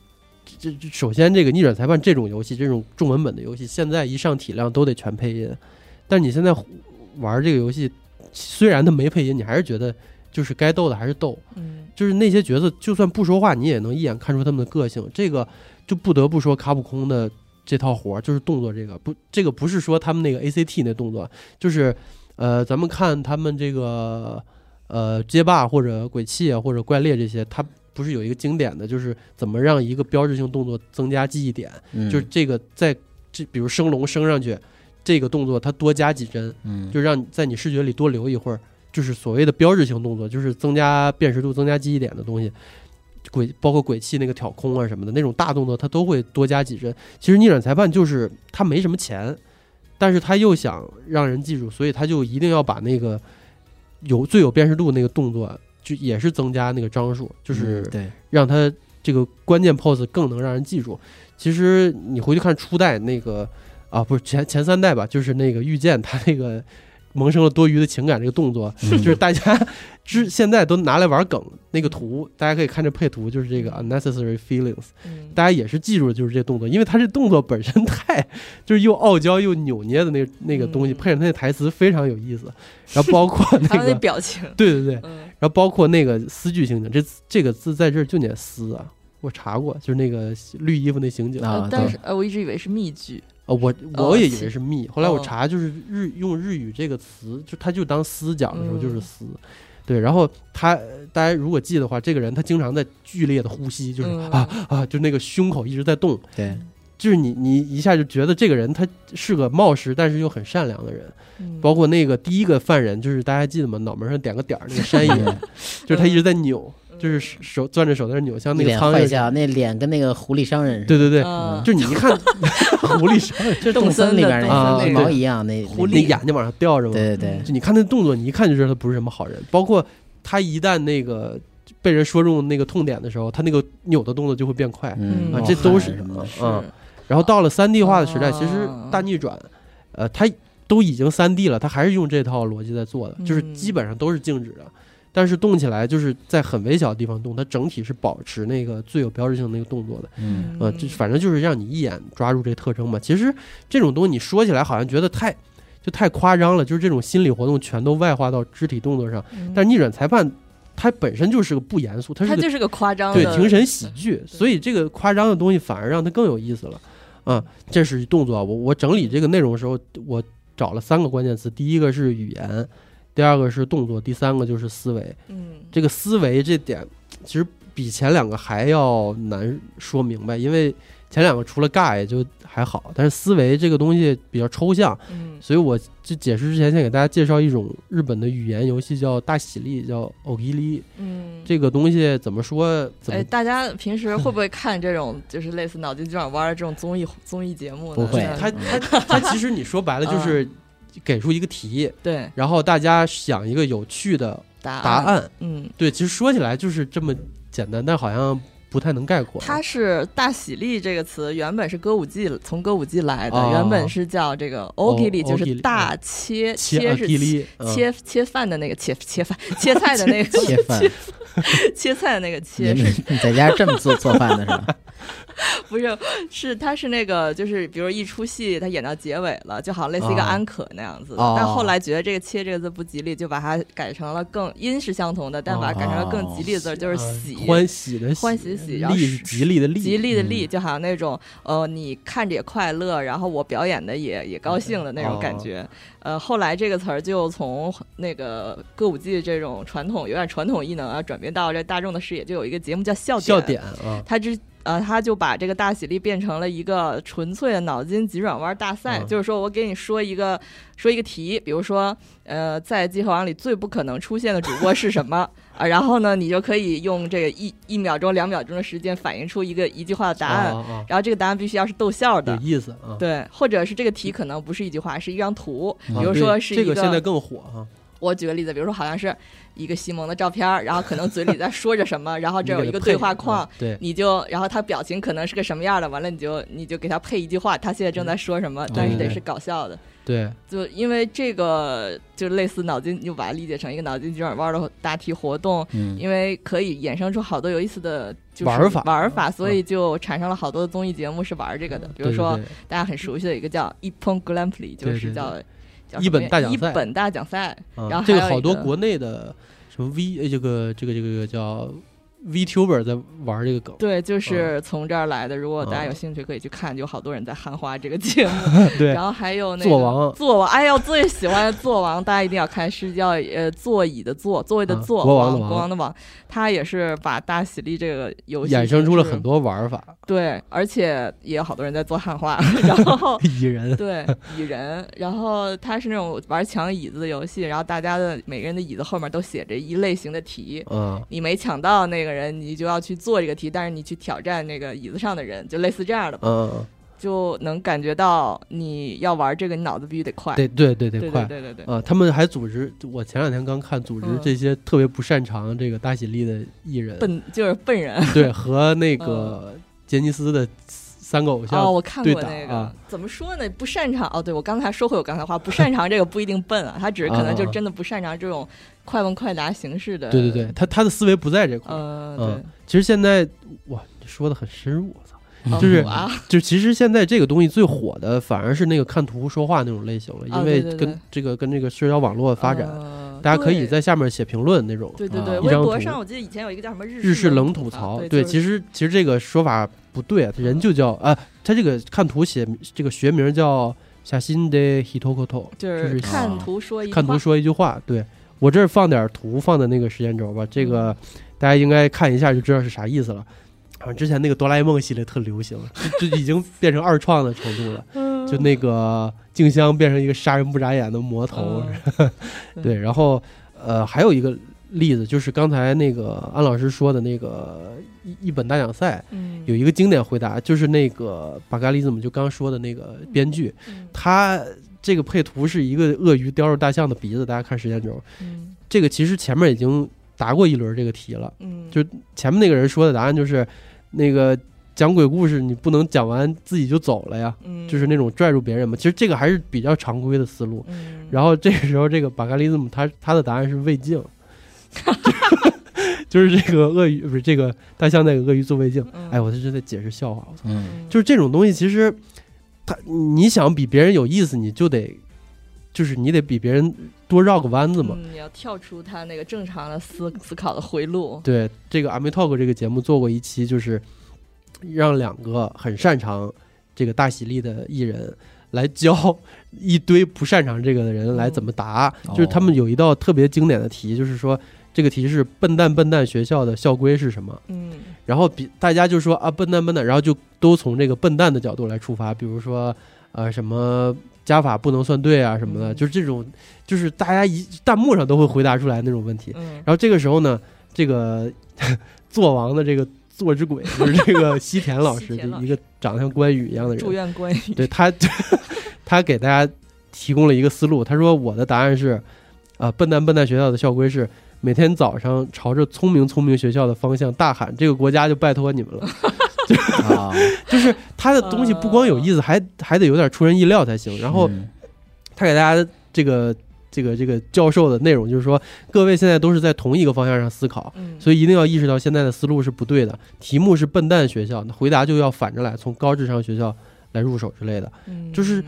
这首先，这个逆转裁判这种游戏，这种重文本的游戏，现在一上体量都得全配音。但你现在玩这个游戏，虽然它没配音，你还是觉得就是该逗的还是逗。嗯，就是那些角色就算不说话，你也能一眼看出他们的个性。这个就不得不说卡普空的这套活，就是动作这个不，这个不是说他们那个 ACT 那动作，就是呃，咱们看他们这个呃街霸或者鬼泣啊或者怪猎这些，他。不是有一个经典的，就是怎么让一个标志性动作增加记忆点，就是这个在这，比如升龙升上去，这个动作它多加几帧，嗯，就让在你视觉里多留一会儿，就是所谓的标志性动作，就是增加辨识度、增加记忆点的东西。鬼包括鬼泣那个挑空啊什么的那种大动作，它都会多加几帧。其实逆转裁判就是他没什么钱，但是他又想让人记住，所以他就一定要把那个有最有辨识度那个动作。就也是增加那个张数，就是对，让他这个关键 pose 更能让人记住。其实你回去看初代那个啊，不是前前三代吧，就是那个御剑他那个。萌生了多余的情感，这个动作就是大家之现在都拿来玩梗。那个图大家可以看这配图，就是这个 unnecessary feelings，大家也是记住了，就是这动作，因为他这动作本身太就是又傲娇又扭捏的那那个东西，配上他那台词非常有意思。然后包括那个表情，对对对，然后包括那个丝剧情景，这这个字在这儿就念丝啊，我查过，就是那个绿衣服那刑警啊，但是呃，我一直以为是密句。呃，我我也以为是密，后来我查就是日用日语这个词，就他就当丝讲的时候就是丝，对。然后他大家如果记的话，这个人他经常在剧烈的呼吸，就是啊啊，就那个胸口一直在动。对，就是你你一下就觉得这个人他是个冒失但是又很善良的人。包括那个第一个犯人，就是大家还记得吗？脑门上点个点儿那个山 爷，就是他一直在扭。就是手攥着手在那扭，像那个苍蝇，那脸跟那个狐狸商人似的。对对对，就你一看 狐狸商人，就动森里边那个毛一样，那狐狸眼睛往上吊着嘛。对对对，就你看那动作，你一看就知道他不是什么好人。包括他一旦那个被人说中那个痛点的时候，他那个扭的动作就会变快啊，这都是什么？嗯，然后到了三 D 化的时代，其实大逆转，呃，他都已经三 D 了，他还是用这套逻辑在做的，就是基本上都是静止的。但是动起来就是在很微小的地方动，它整体是保持那个最有标志性的那个动作的。嗯，呃，就反正就是让你一眼抓住这特征嘛。其实这种东西你说起来好像觉得太就太夸张了，就是这种心理活动全都外化到肢体动作上。但逆转裁判它本身就是个不严肃，它是就是个夸张对庭审喜剧，所以这个夸张的东西反而让它更有意思了。啊，这是动作。我我整理这个内容的时候，我找了三个关键词，第一个是语言。第二个是动作，第三个就是思维。嗯，这个思维这点其实比前两个还要难说明白，因为前两个除了尬也就还好，但是思维这个东西比较抽象。嗯，所以我就解释之前先给大家介绍一种日本的语言游戏，叫大喜力，叫 Ogiri。嗯，这个东西怎么说？哎，大家平时会不会看这种就是类似脑筋急转弯的这种综艺综艺节目呢？不会，它它它其实你说白了就是。给出一个题，对，然后大家想一个有趣的答案，嗯，对，其实说起来就是这么简单，但好像不太能概括。它是“大喜力”这个词，原本是歌舞伎，从歌舞伎来的，原本是叫这个 “ogiri”，就是大切切是切切饭的那个切切饭 切菜的那个切饭切菜的那个切。你在家这么做做饭的是吧？不是，是他是那个，就是比如一出戏，他演到结尾了，就好像类似一个安可那样子。但后来觉得这个“切”这个字不吉利，就把它改成了更音是相同的，但把它改成了更吉利的字，就是“喜”，欢喜的欢喜喜，然后是吉利的利，吉利的利，就好像那种呃，你看着也快乐，然后我表演的也也高兴的那种感觉。呃，后来这个词儿就从那个歌舞伎这种传统有点传统艺能啊，转变到这大众的视野，就有一个节目叫笑点笑点啊，它之。呃，他就把这个大喜力变成了一个纯粹的脑筋急转弯大赛，就是说我给你说一个说一个题，比如说，呃，在集合网里最不可能出现的主播是什么啊？然后呢，你就可以用这个一一秒钟、两秒钟的时间反映出一个一句话的答案，然后这个答案必须要是逗笑的，有意思啊。对，或者是这个题可能不是一句话，是一张图，比如说是一个现在更火哈。我举个例子，比如说好像是一个西蒙的照片然后可能嘴里在说着什么，然后这有一个对话框，对，你就然后他表情可能是个什么样的，完了你就你就给他配一句话，他现在正在说什么，但是得是搞笑的，对，就因为这个就类似脑筋，就把它理解成一个脑筋急转弯的答题活动，因为可以衍生出好多有意思的玩法玩法，所以就产生了好多综艺节目是玩这个的，比如说大家很熟悉的一个叫《Epon Grand Prix》，就是叫。一本大奖赛，一本大奖赛，然后这个好多国内的什么 V 这个这个这个叫。Vtuber 在玩这个梗，对，就是从这儿来的。如果大家有兴趣，可以去看，有好多人在汉化这个节目。对，然后还有那个坐王，坐王，哎呀，最喜欢的坐王，大家一定要看，是叫呃座椅的座，座位的座，国王的国王的王。他也是把大喜力这个游戏衍生出了很多玩法。对，而且也有好多人在做汉化，然后 蚁人，对蚁人，然后他是那种玩抢椅子的游戏，然后大家的每个人的椅子后面都写着一类型的题，嗯，你没抢到那个。人你就要去做这个题，但是你去挑战那个椅子上的人，就类似这样的，嗯，就能感觉到你要玩这个，你脑子必须得快，对对对对快，对对对。啊！他们还组织，我前两天刚看，组织这些特别不擅长这个大喜力的艺人，笨就是笨人，对，和那个杰尼斯的。三个偶像哦，我看过那个，怎么说呢？不擅长哦，对我刚才说回我刚才话，不擅长这个不一定笨啊，他只是可能就真的不擅长这种快问快答形式的。对对对，他他的思维不在这块。嗯，对。其实现在哇，说的很深入，我操，就是就其实现在这个东西最火的反而是那个看图说话那种类型了，因为跟这个跟这个社交网络发展，大家可以在下面写评论那种。对对对，微博上我记得以前有一个叫什么日日式冷吐槽，对，其实其实这个说法。不对，人就叫啊，他这个看图写这个学名叫下新的 hitokoto，就是看图说看图说一句话。对我这儿放点图放在那个时间轴吧，这个大家应该看一下就知道是啥意思了。啊，之前那个哆啦 A 梦系列特流行，就就已经变成二创的程度了。就那个静香变成一个杀人不眨眼的魔头，对。然后呃，还有一个例子就是刚才那个安老师说的那个一一本大奖赛，有一个经典回答，就是那个巴嘎利怎么就刚说的那个编剧，他这个配图是一个鳄鱼叼着大象的鼻子，大家看时间轴，这个其实前面已经答过一轮这个题了，就前面那个人说的答案就是。那个讲鬼故事，你不能讲完自己就走了呀，就是那种拽住别人嘛。其实这个还是比较常规的思路。然后这个时候，这个巴嘎利兹姆他他的答案是胃镜，就是这个鳄鱼不是这个大象那个鳄鱼做胃镜。哎，我这是在解释笑话。我操，就是这种东西，其实他你想比别人有意思，你就得就是你得比别人多绕个弯子嘛。你要跳出他那个正常的思思考的回路。对，这个阿梅 talk 这个节目做过一期，就是。让两个很擅长这个大喜力的艺人来教 一堆不擅长这个的人来怎么答，就是他们有一道特别经典的题，就是说这个题是“笨蛋笨蛋学校的校规是什么？”嗯，然后比大家就说啊“笨蛋笨蛋”，然后就都从这个笨蛋的角度来出发，比如说呃什么加法不能算对啊什么的，就是这种就是大家一弹幕上都会回答出来那种问题。然后这个时候呢，这个 做王的这个。做之鬼就是这个 西田老师，就一个长得像关羽一样的人。祝愿关羽。对他，他给大家提供了一个思路。他说：“我的答案是，啊，笨蛋笨蛋学校的校规是每天早上朝着聪明聪明学校的方向大喊，这个国家就拜托你们了。”就是他的东西不光有意思，还还得有点出人意料才行。然后他给大家这个。这个这个教授的内容就是说，各位现在都是在同一个方向上思考，所以一定要意识到现在的思路是不对的。题目是笨蛋学校，那回答就要反着来，从高智商学校来入手之类的，就是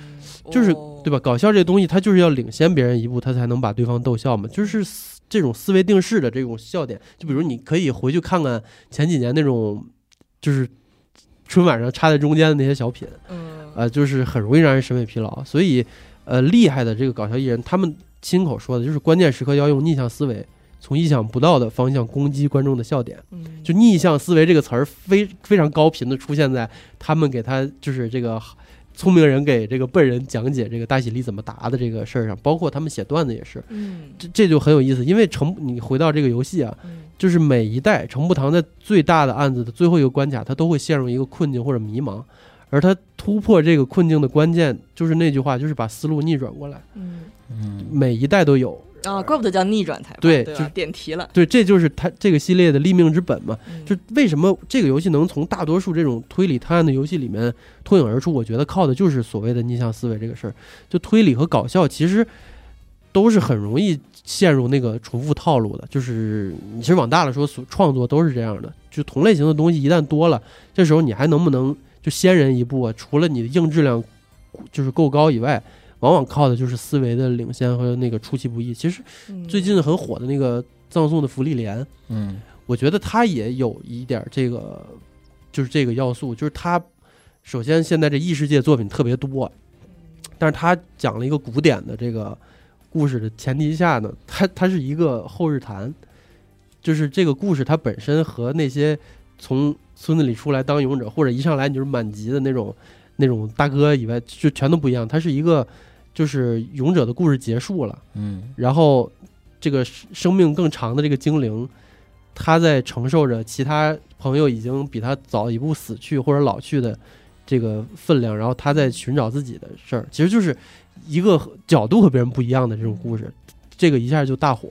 就是对吧？搞笑这东西，它就是要领先别人一步，他才能把对方逗笑嘛。就是这种思维定式的这种笑点，就比如你可以回去看看前几年那种，就是春晚上插在中间的那些小品，呃，就是很容易让人审美疲劳。所以，呃，厉害的这个搞笑艺人，他们。亲口说的，就是关键时刻要用逆向思维，从意想不到的方向攻击观众的笑点。嗯，就逆向思维这个词儿，非非常高频的出现在他们给他就是这个聪明人给这个笨人讲解这个大喜力怎么答的这个事儿上，包括他们写段子也是。嗯，这这就很有意思，因为成你回到这个游戏啊，就是每一代程步堂在最大的案子的最后一个关卡，他都会陷入一个困境或者迷茫，而他突破这个困境的关键就是那句话，就是把思路逆转过来。嗯。嗯，每一代都有啊，怪不得叫逆转裁判，对，就点题了。对，这就是它这个系列的立命之本嘛。就为什么这个游戏能从大多数这种推理探案的游戏里面脱颖而出？我觉得靠的就是所谓的逆向思维这个事儿。就推理和搞笑其实都是很容易陷入那个重复套路的。就是你其实往大了说，所创作都是这样的。就同类型的东西一旦多了，这时候你还能不能就先人一步啊？除了你的硬质量就是够高以外。往往靠的就是思维的领先和那个出其不意。其实最近很火的那个葬送的福利莲，嗯，我觉得它也有一点这个，就是这个要素，就是它首先现在这异世界作品特别多，但是它讲了一个古典的这个故事的前提下呢，它它是一个后日谈，就是这个故事它本身和那些从村子里出来当勇者或者一上来你就是满级的那种那种大哥以外，就全都不一样。它是一个。就是勇者的故事结束了，嗯，然后这个生命更长的这个精灵，他在承受着其他朋友已经比他早一步死去或者老去的这个分量，然后他在寻找自己的事儿，其实就是一个角度和别人不一样的这种故事，这个一下就大火，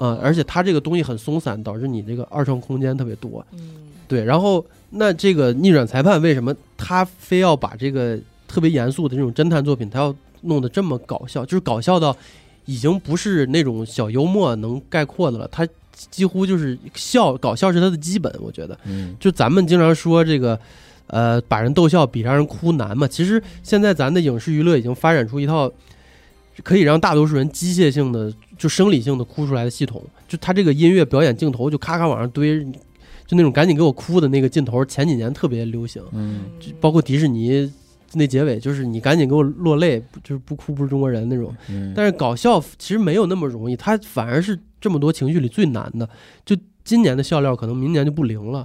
嗯，而且他这个东西很松散，导致你这个二创空间特别多，嗯，对，然后那这个逆转裁判为什么他非要把这个特别严肃的这种侦探作品，他要弄得这么搞笑，就是搞笑到已经不是那种小幽默能概括的了。他几乎就是笑，搞笑是他的基本。我觉得，嗯，就咱们经常说这个，呃，把人逗笑比让人哭难嘛。其实现在咱的影视娱乐已经发展出一套可以让大多数人机械性的、就生理性的哭出来的系统。就他这个音乐表演镜头，就咔咔往上堆，就那种赶紧给我哭的那个镜头，前几年特别流行。嗯，包括迪士尼。那结尾就是你赶紧给我落泪，就是不哭不是中国人那种。但是搞笑其实没有那么容易，它反而是这么多情绪里最难的。就今年的笑料可能明年就不灵了。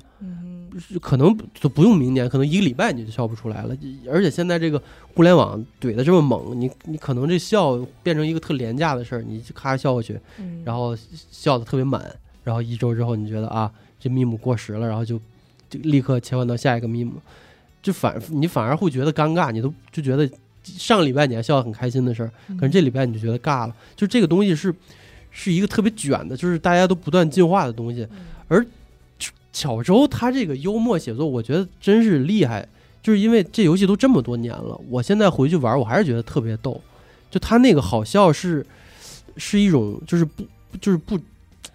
可能就不用明年，可能一个礼拜你就笑不出来了。而且现在这个互联网怼的这么猛，你你可能这笑变成一个特廉价的事儿，你咔笑过去，然后笑的特别满，然后一周之后你觉得啊，这 meme 过时了，然后就就立刻切换到下一个密 e 就反你反而会觉得尴尬，你都就觉得上个礼拜你还笑得很开心的事儿，可能这礼拜你就觉得尬了。就这个东西是是一个特别卷的，就是大家都不断进化的东西，而。巧周他这个幽默写作，我觉得真是厉害，就是因为这游戏都这么多年了，我现在回去玩，我还是觉得特别逗。就他那个好笑是，是一种就是不就是不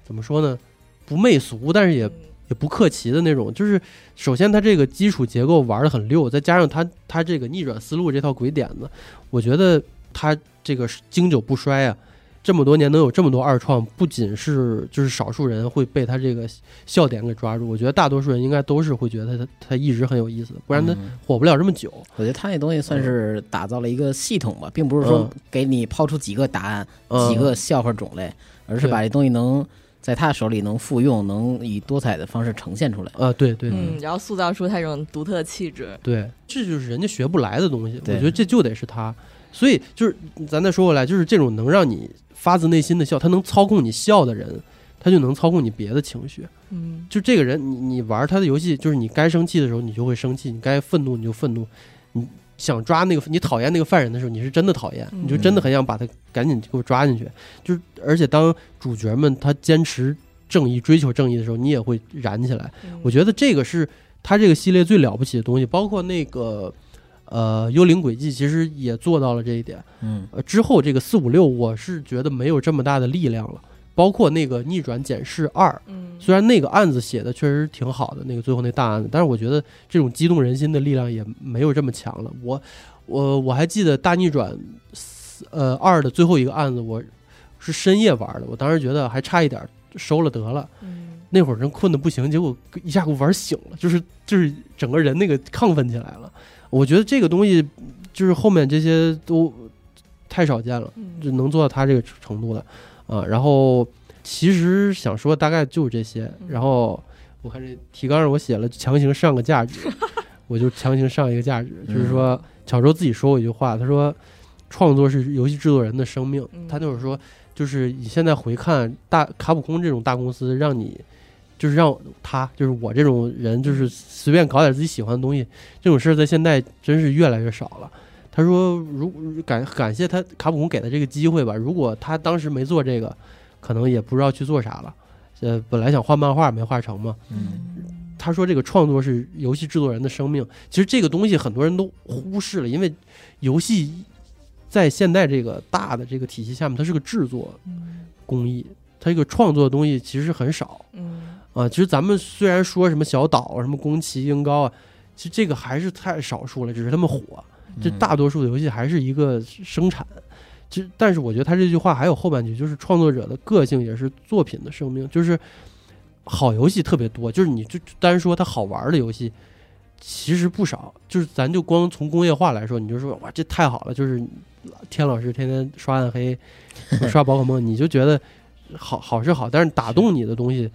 怎么说呢，不媚俗，但是也也不客气的那种。就是首先他这个基础结构玩的很溜，再加上他他这个逆转思路这套鬼点子，我觉得他这个经久不衰啊。这么多年能有这么多二创，不仅是就是少数人会被他这个笑点给抓住，我觉得大多数人应该都是会觉得他他一直很有意思，不然他火不了这么久。我觉得他那东西算是打造了一个系统吧，并不是说给你抛出几个答案、几个笑话种类，而是把这东西能在他手里能复用，能以多彩的方式呈现出来。呃，对对，嗯，然后塑造出他这种独特气质。对，这就是人家学不来的东西，我觉得这就得是他。所以就是咱再说回来，就是这种能让你。发自内心的笑，他能操控你笑的人，他就能操控你别的情绪。嗯，就这个人，你你玩他的游戏，就是你该生气的时候，你就会生气；你该愤怒，你就愤怒。你想抓那个你讨厌那个犯人的时候，你是真的讨厌，你就真的很想把他赶紧给我抓进去。就是而且当主角们他坚持正义、追求正义的时候，你也会燃起来。我觉得这个是他这个系列最了不起的东西，包括那个。呃，幽灵轨迹其实也做到了这一点。嗯，呃，之后这个四五六，我是觉得没有这么大的力量了。包括那个逆转检视二，嗯，虽然那个案子写的确实挺好的，那个最后那大案子，但是我觉得这种激动人心的力量也没有这么强了。我，我我还记得大逆转，呃，二的最后一个案子，我是深夜玩的，我当时觉得还差一点收了得了。嗯，那会儿人困的不行，结果一下给我玩醒了，就是就是整个人那个亢奋起来了。我觉得这个东西，就是后面这些都太少见了，就能做到他这个程度的啊。然后其实想说大概就是这些。然后我看这提纲上我写了强行上个价值，我就强行上一个价值，就是说小周自己说过一句话，他说创作是游戏制作人的生命。他就是说，就是你现在回看大卡普空这种大公司，让你。就是让他，就是我这种人，就是随便搞点自己喜欢的东西，这种事儿在现在真是越来越少了。他说，如感感谢他卡普空给的这个机会吧。如果他当时没做这个，可能也不知道去做啥了。呃，本来想画漫画没画成嘛。嗯。他说这个创作是游戏制作人的生命。其实这个东西很多人都忽视了，因为游戏在现在这个大的这个体系下面，它是个制作工艺，它这个创作的东西其实很少。嗯。啊，其实咱们虽然说什么小岛啊，什么宫崎英高啊，其实这个还是太少数了，只是他们火。这大多数的游戏还是一个生产。其实，但是我觉得他这句话还有后半句，就是创作者的个性也是作品的生命。就是好游戏特别多，就是你就单说它好玩的游戏，其实不少。就是咱就光从工业化来说，你就说哇，这太好了。就是天老师天天刷暗黑、刷宝可梦，你就觉得好好是好，但是打动你的东西。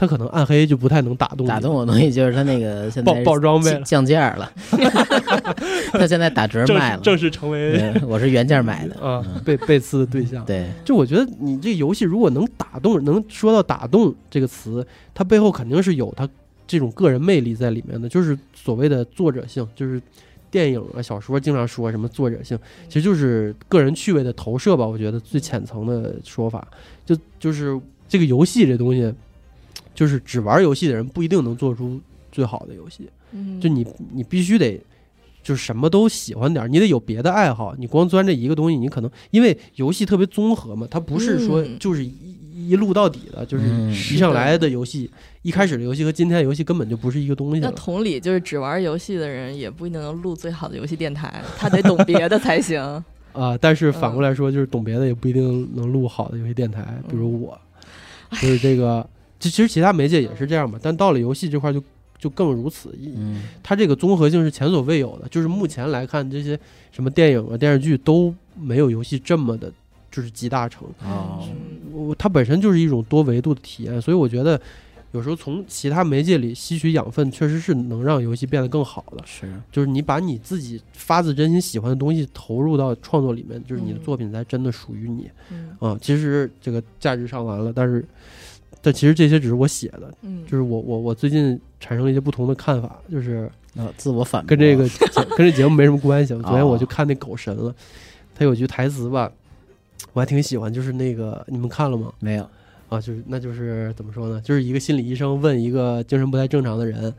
他可能暗黑就不太能打动打动我东西，就是他那个现在爆装备降价了，他现在打折卖了，正式成为我是原价买的。啊，被被刺的对象。对，就我觉得你这游戏如果能打动，能说到打动这个词，它背后肯定是有它这种个人魅力在里面的，就是所谓的作者性，就是电影啊、小说经常说什么作者性，其实就是个人趣味的投射吧。我觉得最浅层的说法，就就是这个游戏这东西。就是只玩游戏的人不一定能做出最好的游戏，就你你必须得就是什么都喜欢点，你得有别的爱好。你光钻这一个东西，你可能因为游戏特别综合嘛，它不是说就是一一路到底的，就是一上来的游戏，一开始的游戏和今天的游戏根本就不是一个东西。那同理，就是只玩游戏的人也不一定能录最好的游戏电台，他得懂别的才行 啊。但是反过来说，就是懂别的也不一定能录好的游戏电台，比如我，就是这个。其其实其他媒介也是这样嘛，但到了游戏这块就就更如此。嗯，它这个综合性是前所未有的，就是目前来看，这些什么电影啊、电视剧都没有游戏这么的，就是集大成。哦，它本身就是一种多维度的体验，所以我觉得有时候从其他媒介里吸取养分，确实是能让游戏变得更好的。是，就是你把你自己发自真心喜欢的东西投入到创作里面，就是你的作品才真的属于你。嗯啊，其实这个价值上完了，但是，但其实这些只是我写的，嗯，就是我我我最近产生了一些不同的看法，就是呃自我反跟这个跟这节目没什么关系。昨天我就看那狗神了，他有句台词吧，我还挺喜欢，就是那个你们看了吗？没有。啊，就是那就是怎么说呢？就是一个心理医生问一个精神不太正常的人，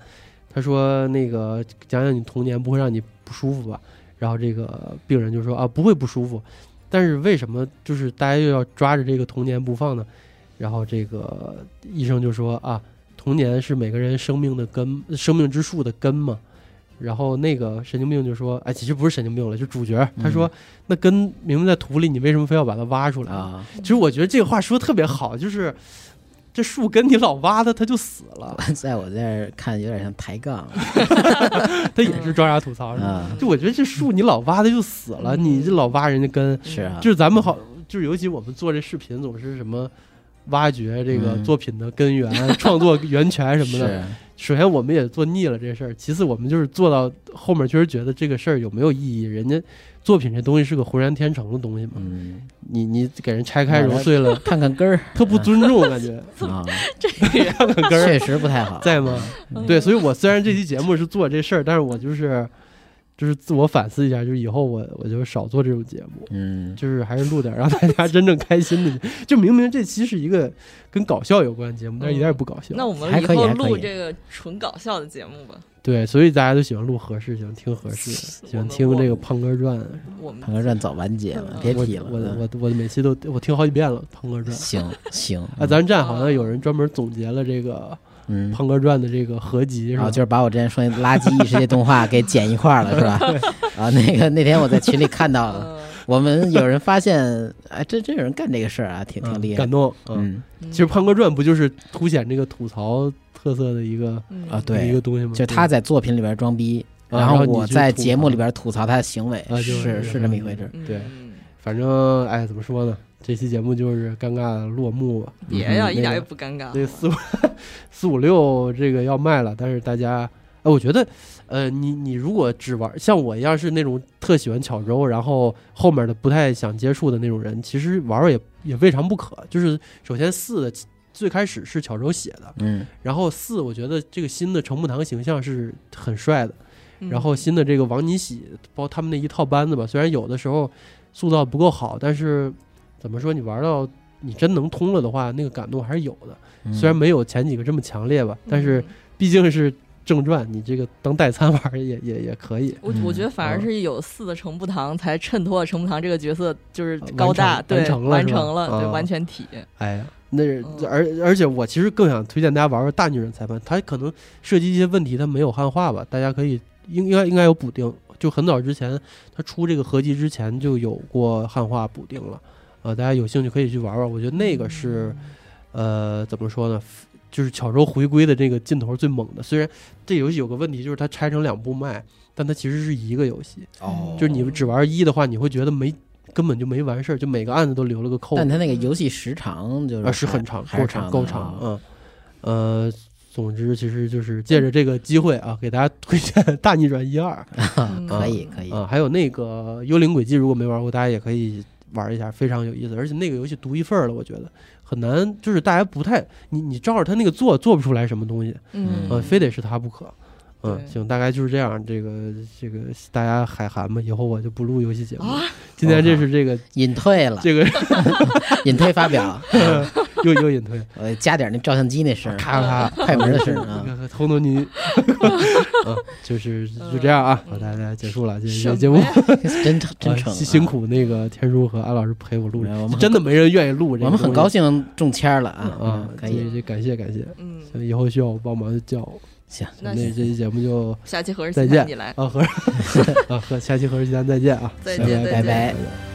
他说：“那个讲讲你童年不会让你不舒服吧？”然后这个病人就说：“啊，不会不舒服，但是为什么就是大家又要抓着这个童年不放呢？”然后这个医生就说：“啊，童年是每个人生命的根，生命之树的根嘛。”然后那个神经病就说：“哎，其实不是神经病了，就主角。他说，那根明明在土里，你为什么非要把它挖出来啊？其实我觉得这个话说的特别好，就是这树根你老挖它，它就死了。在我这儿看有点像抬杠，他也是装傻吐槽。就我觉得这树你老挖它就死了，你这老挖人家根是啊。就是咱们好，就是尤其我们做这视频总是什么挖掘这个作品的根源、创作源泉什么的。首先，我们也做腻了这事儿；其次，我们就是做到后面，确实觉得这个事儿有没有意义？人家作品这东西是个浑然天成的东西嘛，嗯，你你给人拆开揉碎了，看看根儿，特不尊重，感觉。啊，这 看看根儿。确实不太好，在吗？对，所以我虽然这期节目是做这事儿，但是我就是就是自我反思一下，就是以后我我就少做这种节目，嗯，就是还是录点让大家 真正开心的。就明明这期是一个跟搞笑有关的节目，但是一点也不搞笑。那我们以后录这个纯搞笑的节目吧。对，所以大家都喜欢录合适，喜欢听合适，喜欢听这个《胖哥传》。胖哥传早完结了，别提了。我我我每期都我听好几遍了，《胖哥传》。行行，啊，咱站好像有人专门总结了这个嗯《胖哥传》的这个合集，是吧？就是把我之前说垃圾异世界动画给剪一块了，是吧？啊，那个那天我在群里看到了，我们有人发现，哎，真真有人干这个事儿啊，挺挺厉害，感动。嗯，其实《胖哥传》不就是凸显这个吐槽？特色的一个啊，对一个东西吗？就他在作品里边装逼，然后我在节目里边吐槽他的行为，是是这么一回事。对，反正哎，怎么说呢？这期节目就是尴尬落幕吧。别呀，一点也不尴尬。这四五四五六这个要卖了，但是大家，哎，我觉得，呃，你你如果只玩像我一样是那种特喜欢巧周，然后后面的不太想接触的那种人，其实玩玩也也未尝不可。就是首先四的。最开始是巧周写的，嗯，然后四，我觉得这个新的程木堂形象是很帅的，嗯、然后新的这个王尼喜，包括他们那一套班子吧，虽然有的时候塑造不够好，但是怎么说，你玩到你真能通了的话，那个感动还是有的。嗯、虽然没有前几个这么强烈吧，但是毕竟是正传，你这个当代餐玩也也也可以。我我觉得反而是有四的程步堂才衬托了程步堂这个角色就是高大，对，完成了，完成了，对，完全体。哎呀。那而而且我其实更想推荐大家玩玩大女人裁判，它可能涉及一些问题，它没有汉化吧，大家可以应应该应该有补丁，就很早之前它出这个合集之前就有过汉化补丁了，呃，大家有兴趣可以去玩玩，我觉得那个是，呃，怎么说呢，就是巧周回归的这个劲头最猛的。虽然这游戏有个问题，就是它拆成两部卖，但它其实是一个游戏，哦，就是你只玩一的话，你会觉得没。根本就没完事儿，就每个案子都留了个扣。但它那个游戏时长就是啊，是很长，够长，够长。嗯，呃，总之，其实就是借着这个机会啊，给大家推荐《大逆转一二》。可以，可以啊，还有那个《幽灵轨迹》，如果没玩过，大家也可以玩一下，非常有意思。而且那个游戏独一份了，我觉得很难，就是大家不太，你你照着他那个做，做不出来什么东西。嗯，非得是他不可。嗯，行，大概就是这样。这个这个，大家海涵吧。以后我就不录游戏节目。今天这是这个隐退了，这个 隐退发表，又又隐退。我加点那照相机那声，咔咔快门的声啊，偷 偷你。啊，就是就这样啊，好，大家结束了，这这节目真真诚，辛苦那个天叔和安老师陪我录，真的没人愿意录。我们很高兴中签了啊啊，感谢，感谢感谢。嗯，以后需要我帮忙就叫我。行，那这期节目就下期合着再见，你来啊，合啊和下期合着鸡蛋再见啊，再见，拜拜。拜